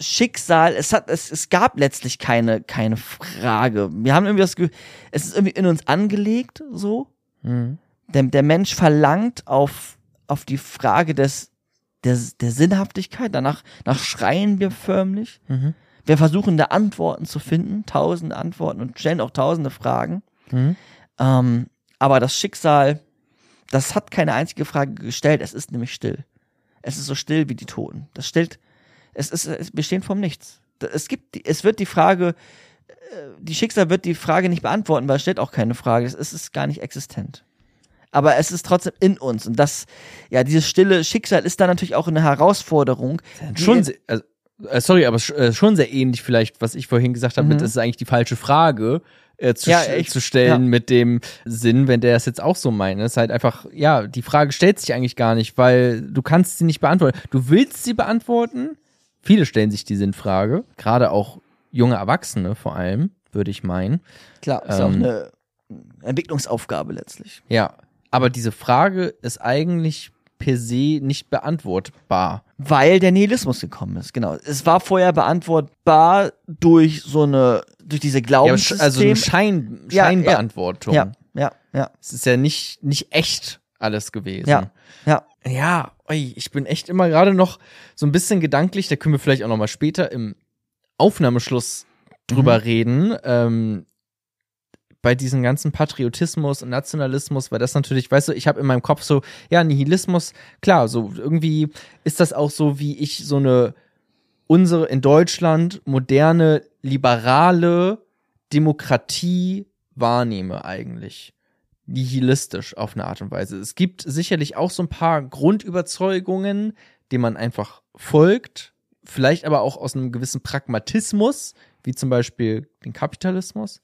Schicksal, es hat, es, es gab letztlich keine, keine Frage. Wir haben irgendwie das Gefühl, es ist irgendwie in uns angelegt, so. Mhm. Der, der Mensch verlangt auf, auf die Frage des, der, der Sinnhaftigkeit, danach, nach schreien wir förmlich. Mhm. Wir versuchen da Antworten zu finden, tausende Antworten und stellen auch tausende Fragen. Mhm. Ähm, aber das Schicksal, Das hat keine einzige Frage gestellt. Es ist nämlich still. Es ist so still wie die Toten. Das stellt, es ist, es besteht vom Nichts. Es gibt, es wird die Frage, äh, die Schicksal wird die Frage nicht beantworten, weil es stellt auch keine Frage. Es ist, gar nicht existent. Aber es ist trotzdem in uns. Und das, ja, dieses stille Schicksal ist dann natürlich auch eine Herausforderung. Schon sehr, also, äh, sorry, aber äh, schon sehr ähnlich vielleicht, was ich vorhin gesagt habe, mit, das ist eigentlich die falsche Frage äh, zu, Mhm. Ja, echt, zu stellen ja. mit dem Sinn, wenn der es jetzt auch so meint. Es ist halt einfach, ja, die Frage stellt sich eigentlich gar nicht, weil du kannst sie nicht beantworten. Du willst sie beantworten. Viele stellen sich die Sinnfrage, gerade auch junge Erwachsene vor allem, würde ich meinen. Klar, ist auch Ähm, eine Entwicklungsaufgabe letztlich. Ja, aber diese Frage ist eigentlich per se nicht beantwortbar. Weil der Nihilismus gekommen ist, genau. Es war vorher beantwortbar durch so eine, durch diese Ja, Glaubenssystem. also eine Schein, Ja, ja. Scheinbeantwortung. ja, ja, ja, Es ist ja nicht, nicht echt alles gewesen. ja, ja. Ja, ich bin echt immer gerade noch so ein bisschen gedanklich, da können wir vielleicht auch noch mal später im Aufnahmeschluss drüber Mhm. reden. Ähm, bei diesem ganzen Patriotismus und Nationalismus, weil das natürlich, weißt du, ich habe in meinem Kopf so, ja, Nihilismus, klar, so irgendwie ist das auch so, wie ich so eine unsere in Deutschland moderne, liberale Demokratie wahrnehme eigentlich. Nihilistisch auf eine Art und Weise. Es gibt sicherlich auch so ein paar Grundüberzeugungen, denen man einfach folgt, vielleicht aber auch aus einem gewissen Pragmatismus, wie zum Beispiel den Kapitalismus.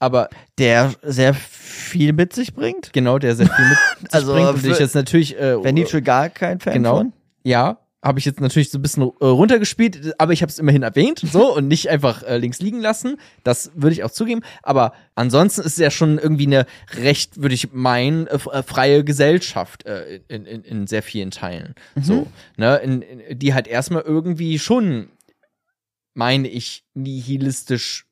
Aber Der sehr viel mit sich bringt. genau, der sehr viel mit <laughs> sich Also bringt für- ich jetzt natürlich äh, Wenn Nietzsche gar kein Fan Genau. von. Ja, habe ich jetzt natürlich so ein bisschen äh, runtergespielt, aber ich habe es immerhin erwähnt, so <laughs> und nicht einfach äh, links liegen lassen. Das würde ich auch zugeben. Aber ansonsten ist es ja schon irgendwie eine recht, würde ich meinen, äh, äh, freie Gesellschaft äh, in, in, in sehr vielen Teilen. So, ne, in, die halt erstmal irgendwie schon, meine ich, nihilistisch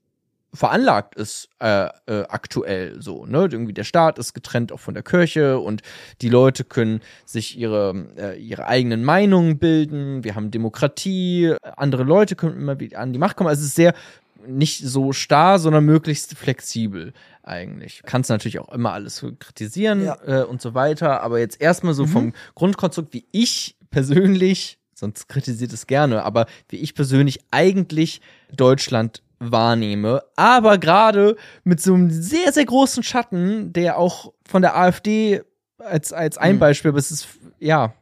veranlagt ist äh, äh, aktuell so ne? Irgendwie der Staat ist getrennt auch von der Kirche und die Leute können sich ihre äh, ihre eigenen Meinungen bilden. Wir haben Demokratie. Andere Leute können immer wieder an die Macht kommen. Also es ist sehr nicht so starr sondern möglichst flexibel eigentlich. Kannst natürlich auch immer alles kritisieren Ja. äh, und so weiter. Aber jetzt erstmal so vom Grundkonstrukt wie ich persönlich sonst kritisiert es gerne, aber wie ich persönlich eigentlich Deutschland wahrnehme, aber gerade mit so einem sehr, sehr großen Schatten, der auch von der AfD als, als ein Mhm. Beispiel, aber es ist, ja,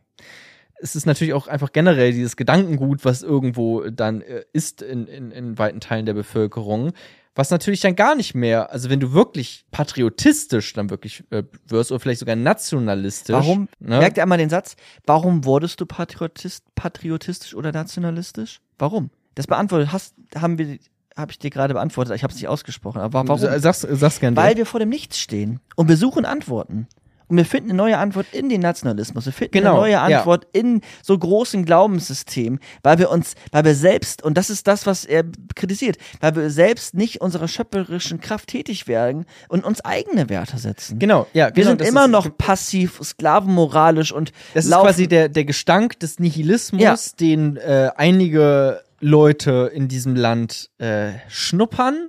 es ist natürlich auch einfach generell dieses Gedankengut, was irgendwo dann äh, ist in, in, in weiten Teilen der Bevölkerung, was natürlich dann gar nicht mehr, also wenn du wirklich patriotistisch dann wirklich äh, wirst oder vielleicht sogar nationalistisch. Warum? Ne? Merkt ihr einmal den Satz? Warum wurdest du Patriotist, patriotistisch oder nationalistisch? Warum? Das beantwortet hast, haben wir, habe ich dir gerade beantwortet. Ich habe es nicht ausgesprochen. Aber warum? Sag's, sag's gerne. Weil wir vor dem Nichts stehen und wir suchen Antworten. Und wir finden eine neue Antwort in den Nationalismus. Wir finden Genau, eine neue ja. Antwort in so großen Glaubenssystemen, weil wir uns, weil wir selbst, und das ist das, was er kritisiert, weil wir selbst nicht unserer schöpferischen Kraft tätig werden und uns eigene Werte setzen. Genau, ja, Wir genau, sind immer ist, noch passiv, sklavenmoralisch und Das ist laufen- quasi der, der Gestank des Nihilismus, Ja. den äh, einige Leute in diesem Land äh, schnuppern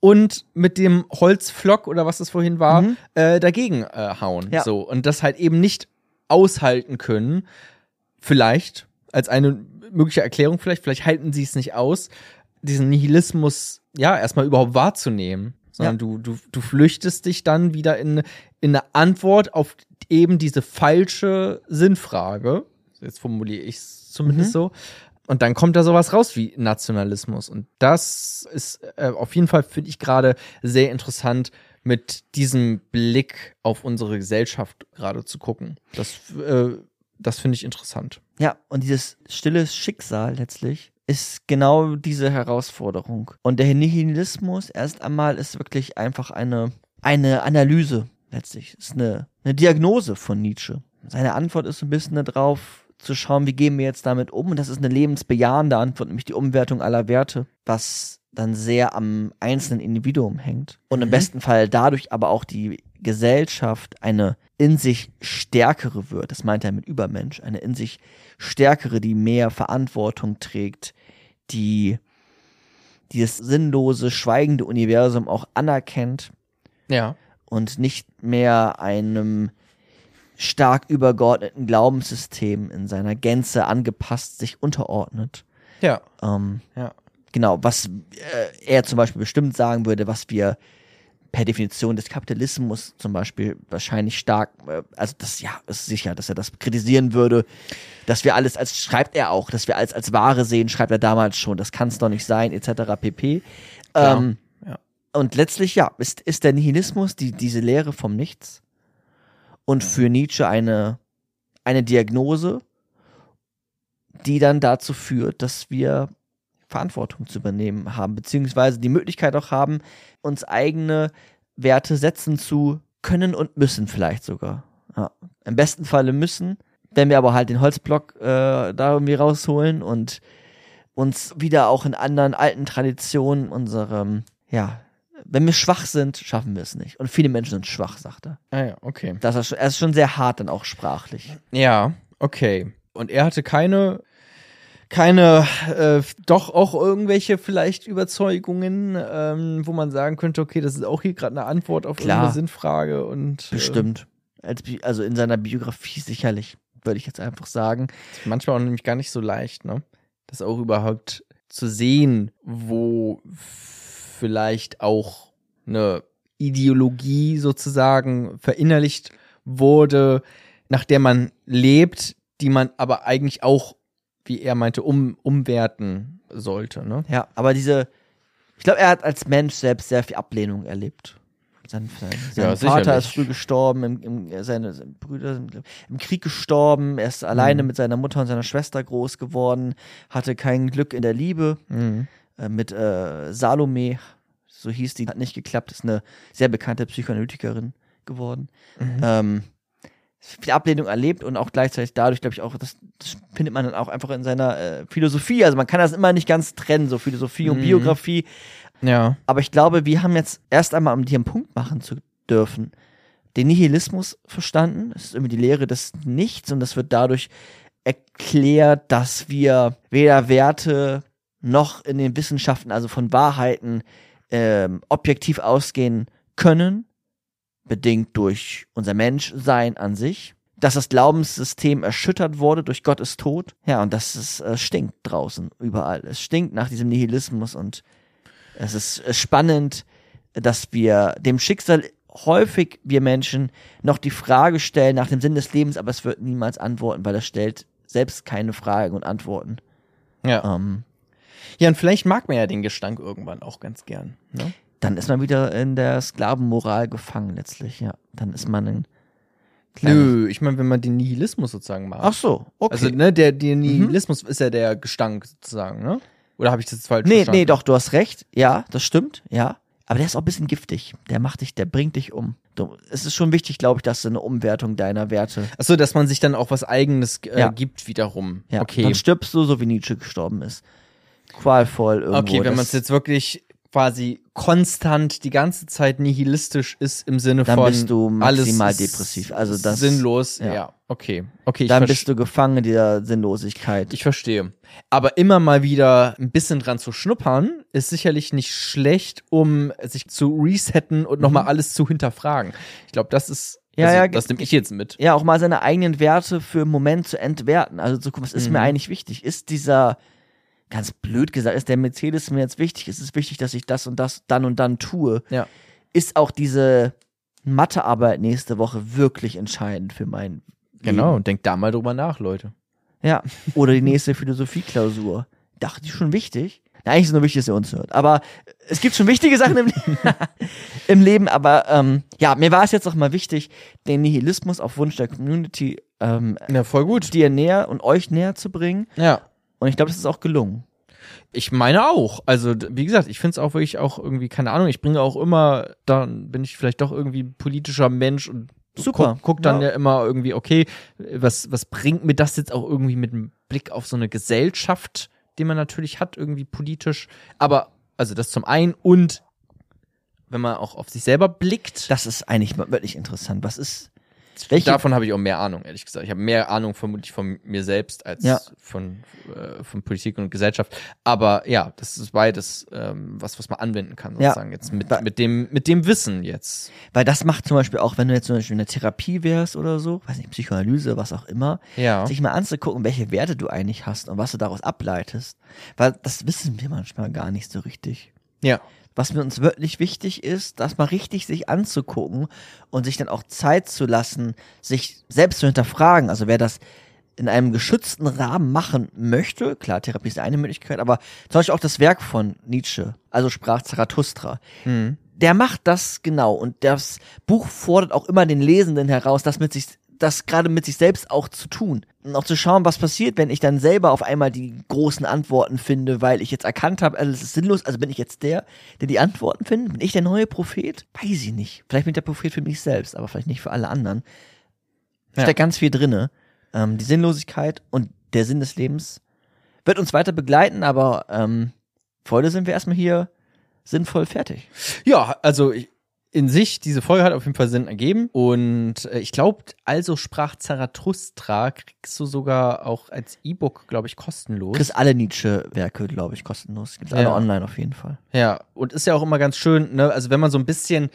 und mit dem Holzflock oder was das vorhin war, Mhm. äh, dagegen äh, hauen. Ja. So. Und das halt eben nicht aushalten können. Vielleicht, als eine mögliche Erklärung, vielleicht, vielleicht halten sie es nicht aus, diesen Nihilismus ja erstmal überhaupt wahrzunehmen. Sondern Ja. du, du, du flüchtest dich dann wieder in, in eine Antwort auf eben diese falsche Sinnfrage. Jetzt formuliere ich es zumindest Mhm. so. Und dann kommt da sowas raus wie Nationalismus. Und das ist äh, auf jeden Fall, finde ich gerade sehr interessant, mit diesem Blick auf unsere Gesellschaft gerade zu gucken. Das, äh, das finde ich interessant. Ja, und dieses stille Schicksal letztlich ist genau diese Herausforderung. Und der Nihilismus erst einmal ist wirklich einfach eine, eine Analyse letztlich. Ist eine, eine Diagnose von Nietzsche. Seine Antwort ist ein bisschen darauf, zu schauen, wie gehen wir jetzt damit um. Und das ist eine lebensbejahende Antwort, nämlich die Umwertung aller Werte, was dann sehr am einzelnen Individuum hängt. Und im Mhm. besten Fall dadurch aber auch die Gesellschaft eine in sich stärkere wird. Das meint er mit Übermensch. Eine in sich stärkere, die mehr Verantwortung trägt, die dieses sinnlose, schweigende Universum auch anerkennt Ja. und nicht mehr einem stark übergeordneten Glaubenssystem in seiner Gänze angepasst sich unterordnet. Ja. Ähm, Ja. genau, was äh, er zum Beispiel bestimmt sagen würde, was wir per Definition des Kapitalismus zum Beispiel wahrscheinlich stark, äh, also das ja, ist sicher, dass er das kritisieren würde, dass wir alles als, schreibt er auch, dass wir alles als Ware sehen, schreibt er damals schon, das kann es doch nicht sein, etc. pp. Ähm, ja. Und letztlich, ja, ist, ist der Nihilismus die, diese Lehre vom Nichts und für Nietzsche eine, eine Diagnose, die dann dazu führt, dass wir Verantwortung zu übernehmen haben, beziehungsweise die Möglichkeit auch haben, uns eigene Werte setzen zu können und müssen vielleicht sogar. Ja. Im besten Falle müssen, wenn wir aber halt den Holzblock äh, da irgendwie rausholen und uns wieder auch in anderen alten Traditionen unserem, ja, wenn wir schwach sind, schaffen wir es nicht. Und viele Menschen sind schwach, sagt er. Ah ja, okay. Das ist schon, er ist schon sehr hart dann auch sprachlich. Ja, okay. Und er hatte keine, keine, äh, doch auch irgendwelche vielleicht Überzeugungen, ähm, wo man sagen könnte, okay, das ist auch hier gerade eine Antwort auf Klar. irgendeine Sinnfrage und äh, Bestimmt. Als, also in seiner Biografie sicherlich, würde ich jetzt einfach sagen. manchmal auch nämlich gar nicht so leicht, ne? Das auch überhaupt zu sehen, wo vielleicht auch eine Ideologie sozusagen verinnerlicht wurde, nach der man lebt, die man aber eigentlich auch, wie er meinte, um, umwerten sollte, ne? Ja, aber diese, ich glaube, er hat als Mensch selbst sehr viel Ablehnung erlebt. Sein, sein, sein Ja, Vater sicherlich. ist früh gestorben, im, im, seine, seine Brüder sind im Krieg gestorben, er ist alleine Mhm. mit seiner Mutter und seiner Schwester groß geworden, hatte kein Glück in der Liebe. Mhm. Äh, mit äh, Salome, so hieß die, hat nicht geklappt, ist eine sehr bekannte Psychoanalytikerin geworden. Mhm. Ähm, viel Ablehnung erlebt und auch gleichzeitig dadurch, glaube ich, auch, das, das findet man dann auch einfach in seiner äh, Philosophie. Also man kann das immer nicht ganz trennen, so Philosophie und Mhm. Biografie. Ja. Aber ich glaube, wir haben jetzt erst einmal, um hier einen Punkt machen zu dürfen, den Nihilismus verstanden. Das ist irgendwie die Lehre des Nichts und das wird dadurch erklärt, dass wir weder Werte noch in den Wissenschaften, also von Wahrheiten, ähm, objektiv ausgehen können, bedingt durch unser Menschsein an sich. Dass das Glaubenssystem erschüttert wurde durch Gott ist tot. Ja, und dass es äh, stinkt draußen, überall. Es stinkt nach diesem Nihilismus und es ist äh, spannend, dass wir dem Schicksal häufig, wir Menschen, noch die Frage stellen nach dem Sinn des Lebens, aber es wird niemals antworten, weil es stellt selbst keine Fragen und Antworten. Ja. Ähm, Ja, und vielleicht mag man ja den Gestank irgendwann auch ganz gern. Ne? dann ist man wieder in der Sklavenmoral gefangen letztlich, ja. Dann ist man ein Nö, ich meine, wenn man den Nihilismus sozusagen mag. Ach so, okay. Also, ne, der, der Nihilismus ist ja der Gestank sozusagen, ne? Oder habe ich das jetzt falsch nee, verstanden? nee, doch, du hast recht. Ja, das stimmt, ja. Aber der ist auch ein bisschen giftig. Der macht dich, der bringt dich um. Du, es ist schon wichtig, glaube ich, dass du eine Umwertung deiner Werte. Achso, dass man sich dann auch was Eigenes äh, Ja. gibt wiederum. Ja, okay. Dann stirbst du, so wie Nietzsche gestorben ist. Qualvoll irgendwo. Okay, wenn man es jetzt wirklich quasi konstant die ganze Zeit nihilistisch ist im Sinne Dann von bist du maximal depressiv. Also das- sinnlos. Ja. ja. okay, okay. Dann bist du gefangen dieser Sinnlosigkeit. Ich verstehe. Aber immer mal wieder ein bisschen dran zu schnuppern, ist sicherlich nicht schlecht, um sich zu resetten und nochmal alles zu hinterfragen. Ich glaube, das ist, Mhm. Ja, also, ja, das nehme ich jetzt mit. ja, auch mal seine eigenen Werte für einen Moment zu entwerten. Also zu gucken, was ist Mhm. mir eigentlich wichtig? Ist dieser, ganz blöd gesagt, ist der Mercedes mir jetzt wichtig? Ist es wichtig, dass ich das und das dann und dann tue? Ja. Ist auch diese Mathearbeit nächste Woche wirklich entscheidend für mein Genau, Leben? und denkt da mal drüber nach, Leute. Ja. Oder die nächste <laughs> Philosophieklausur. Dachte die schon wichtig? Na, eigentlich ist nur wichtig, dass ihr uns hört. Aber es gibt schon wichtige Sachen im, <laughs> im Leben. Aber ähm, ja, mir war es jetzt auch mal wichtig, den Nihilismus auf Wunsch der Community ähm, Ja, voll gut. dir näher und euch näher zu bringen. Ja. Und ich glaube, das ist auch gelungen. Ich meine auch. Also, wie gesagt, ich finde es auch wirklich auch irgendwie, keine Ahnung, ich bringe auch immer, dann bin ich vielleicht doch irgendwie politischer Mensch und Super. guck, guck dann Ja. ja. immer irgendwie, okay, was, was bringt mir das jetzt auch irgendwie mit einem Blick auf so eine Gesellschaft, die man natürlich hat, irgendwie politisch. Aber, also das zum einen und wenn man auch auf sich selber blickt. Das ist eigentlich wirklich interessant. Was ist, Welche- Davon habe ich auch mehr Ahnung, ehrlich gesagt. Ich habe mehr Ahnung vermutlich von mir selbst als Ja. von, äh, von Politik und Gesellschaft. Aber ja, das ist beides ähm, was, was man anwenden kann, Ja. sozusagen. Jetzt mit, mit, dem, mit dem Wissen jetzt. Weil das macht zum Beispiel auch, wenn du jetzt zum Beispiel in der Therapie wärst oder so, weiß nicht, Psychoanalyse, was auch immer, Ja. sich mal anzugucken, welche Werte du eigentlich hast und was du daraus ableitest. Weil das wissen wir manchmal gar nicht so richtig. Ja. Was mir uns wirklich wichtig ist, das mal richtig sich anzugucken und sich dann auch Zeit zu lassen, sich selbst zu hinterfragen. Also wer das in einem geschützten Rahmen machen möchte, klar, Therapie ist eine Möglichkeit, aber zum Beispiel auch das Werk von Nietzsche, also sprach Zarathustra, Mhm. der macht das genau und das Buch fordert auch immer den Lesenden heraus, das mit sich das gerade mit sich selbst auch zu tun auch zu schauen, was passiert, wenn ich dann selber auf einmal die großen Antworten finde, weil ich jetzt erkannt habe, alles ist sinnlos, also bin ich jetzt der, der die Antworten findet, bin ich der neue Prophet? Weiß ich nicht. Vielleicht bin ich der Prophet für mich selbst, aber vielleicht nicht für alle anderen. Ja. Steckt ganz viel drinne. Ähm, die Sinnlosigkeit und der Sinn des Lebens wird uns weiter begleiten, aber ähm, für heute sind wir erstmal hier sinnvoll fertig. Ja, also ich, in sich, diese Folge hat auf jeden Fall Sinn ergeben. Und äh, ich glaube, also sprach Zarathustra, kriegst du sogar auch als E-Book, glaube ich, kostenlos. Du kriegst alle Nietzsche-Werke, glaube ich, kostenlos. Alle Ja. online auf jeden Fall. Ja, und ist ja auch immer ganz schön, ne? Also wenn man so ein bisschen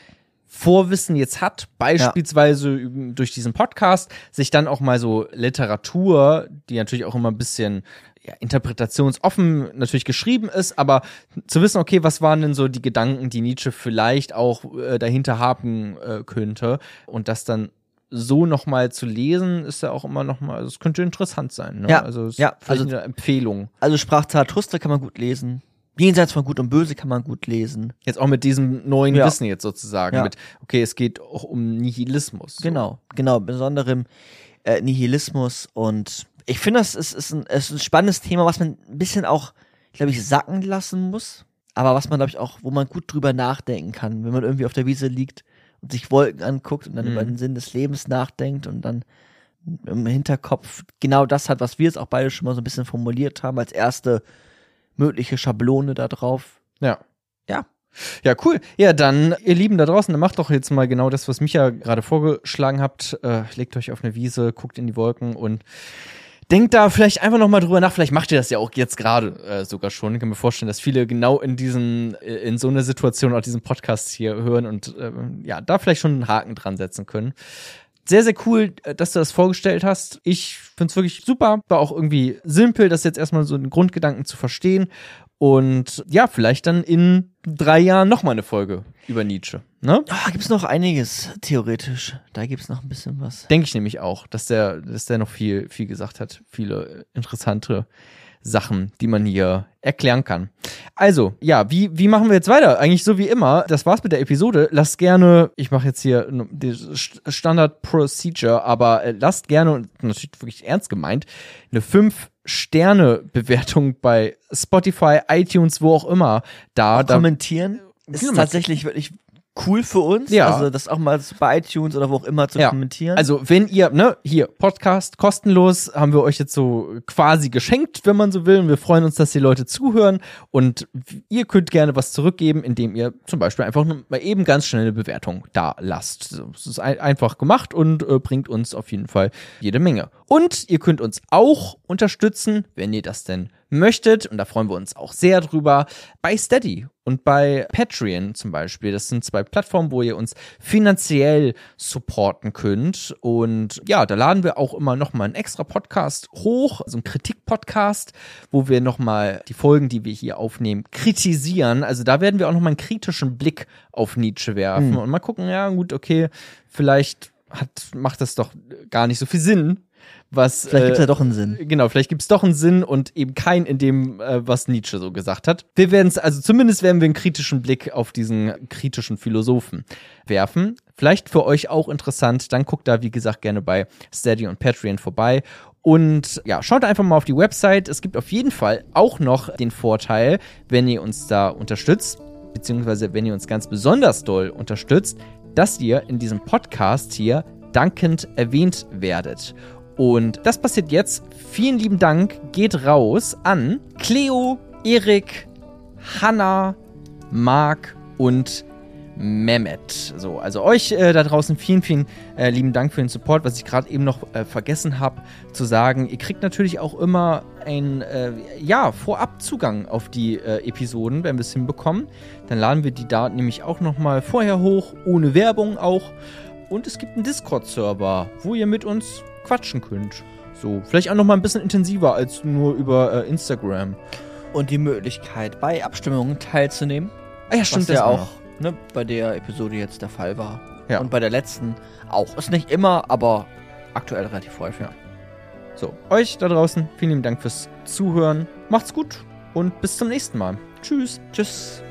Vorwissen jetzt hat, beispielsweise üb- durch diesen Podcast, sich dann auch mal so Literatur, die natürlich auch immer ein bisschen ja, interpretationsoffen natürlich geschrieben ist, aber zu wissen, okay, was waren denn so die Gedanken, die Nietzsche vielleicht auch äh, dahinter haben äh, könnte und das dann so nochmal zu lesen, ist ja auch immer nochmal, also es könnte interessant sein. Ne? Ja, also ja, also- eine Empfehlung. Also sprach Zarathustra kann man gut lesen. Jenseits von Gut und Böse kann man gut lesen. Jetzt auch mit diesem neuen Ja. Wissen jetzt sozusagen. Ja. Mit, okay, es geht auch um Nihilismus. So. Genau, genau, besonderem äh, Nihilismus und ich finde, das ist, ist, ein, ist ein spannendes Thema, was man ein bisschen auch, glaube ich, sacken lassen muss, aber was man, glaube ich, auch, wo man gut drüber nachdenken kann, wenn man irgendwie auf der Wiese liegt und sich Wolken anguckt und dann Mhm. über den Sinn des Lebens nachdenkt und dann im Hinterkopf genau das hat, was wir jetzt auch beide schon mal so ein bisschen formuliert haben, als erste mögliche Schablone da drauf. Ja. Ja. Ja, cool. Ja, dann, ihr Lieben da draußen, dann macht doch jetzt mal genau das, was Micha gerade vorgeschlagen habt. Äh, legt euch auf eine Wiese, guckt in die Wolken und denkt da vielleicht einfach noch mal drüber nach. Vielleicht macht ihr das ja auch jetzt gerade äh, sogar schon. Ich kann mir vorstellen, dass viele genau in diesen, äh, in so einer Situation auch diesen Podcast hier hören und äh, ja, da vielleicht schon einen Haken dran setzen können. Sehr, sehr cool, äh, dass du das vorgestellt hast. Ich find's wirklich super. War auch irgendwie simpel, das jetzt erstmal so einen Grundgedanken zu verstehen. Und ja, vielleicht dann in drei Jahren nochmal eine Folge über Nietzsche. Ne? Ah, gibt's noch einiges, theoretisch. Da gibt's noch ein bisschen was. Denke ich nämlich auch, dass der, dass der noch viel, viel gesagt hat. Viele interessante Sachen, die man hier erklären kann. Also, ja, wie, wie machen wir jetzt weiter? Eigentlich so wie immer. Das war's mit der Episode. Lasst gerne, ich mache jetzt hier die St- Standard Procedure, aber äh, lasst gerne, und natürlich wirklich ernst gemeint, eine 5-Sterne-Bewertung bei Spotify, iTunes, wo auch immer da. da kommentieren ist tatsächlich wirklich cool für uns. Ja. Also das auch mal bei iTunes oder wo auch immer zu Ja. kommentieren. Also, wenn ihr, ne, hier, Podcast kostenlos, haben wir euch jetzt so quasi geschenkt, wenn man so will. Und wir freuen uns, dass die Leute zuhören. Und ihr könnt gerne was zurückgeben, indem ihr zum Beispiel einfach nur mal eben ganz schnell eine Bewertung da lasst. Es ist ein, einfach gemacht und äh, bringt uns auf jeden Fall jede Menge. Und ihr könnt uns auch unterstützen, wenn ihr das denn möchtet. Und da freuen wir uns auch sehr drüber. Bei Steady und bei Patreon zum Beispiel. Das sind zwei Plattformen, wo ihr uns finanziell supporten könnt. Und ja, da laden wir auch immer noch mal einen extra Podcast hoch, so einen Kritik-Podcast, wo wir noch mal die Folgen, die wir hier aufnehmen, kritisieren. Also da werden wir auch noch mal einen kritischen Blick auf Nietzsche werfen und mal gucken, ja gut, okay, vielleicht hat, macht das doch gar nicht so viel Sinn, was Vielleicht gibt's äh, ja doch einen Sinn. Genau, vielleicht gibt's doch einen Sinn und eben keinen in dem, äh, was Nietzsche so gesagt hat. Wir werden es, also zumindest werden wir einen kritischen Blick auf diesen kritischen Philosophen werfen. Vielleicht für euch auch interessant. Dann guckt da, wie gesagt, gerne bei Steady und Patreon vorbei. Und ja, schaut einfach mal auf die Website. Es gibt auf jeden Fall auch noch den Vorteil, wenn ihr uns da unterstützt, beziehungsweise wenn ihr uns ganz besonders doll unterstützt, dass ihr in diesem Podcast hier dankend erwähnt werdet. Und das passiert jetzt. Vielen lieben Dank geht raus an Cleo, Erik, Hanna, Marc und Mehmet. So, also euch äh, da draußen vielen, vielen äh, lieben Dank für den Support. Was ich gerade eben noch äh, vergessen habe zu sagen, ihr kriegt natürlich auch immer ein äh, ja, Vorabzugang auf die äh, Episoden, wenn wir es hinbekommen. Dann laden wir die Daten nämlich auch nochmal vorher hoch, ohne Werbung auch. Und es gibt einen Discord-Server, wo ihr mit uns quatschen könnt. So, vielleicht auch nochmal ein bisschen intensiver als nur über äh, Instagram. Und die Möglichkeit, bei Abstimmungen teilzunehmen. Ah ja, was stimmt, ja das auch ne, bei der Episode jetzt der Fall war. Ja. Und bei der letzten auch. Ist nicht immer, aber aktuell relativ häufig. So, euch da draußen, vielen lieben Dank fürs Zuhören. Macht's gut und bis zum nächsten Mal. Tschüss. Tschüss.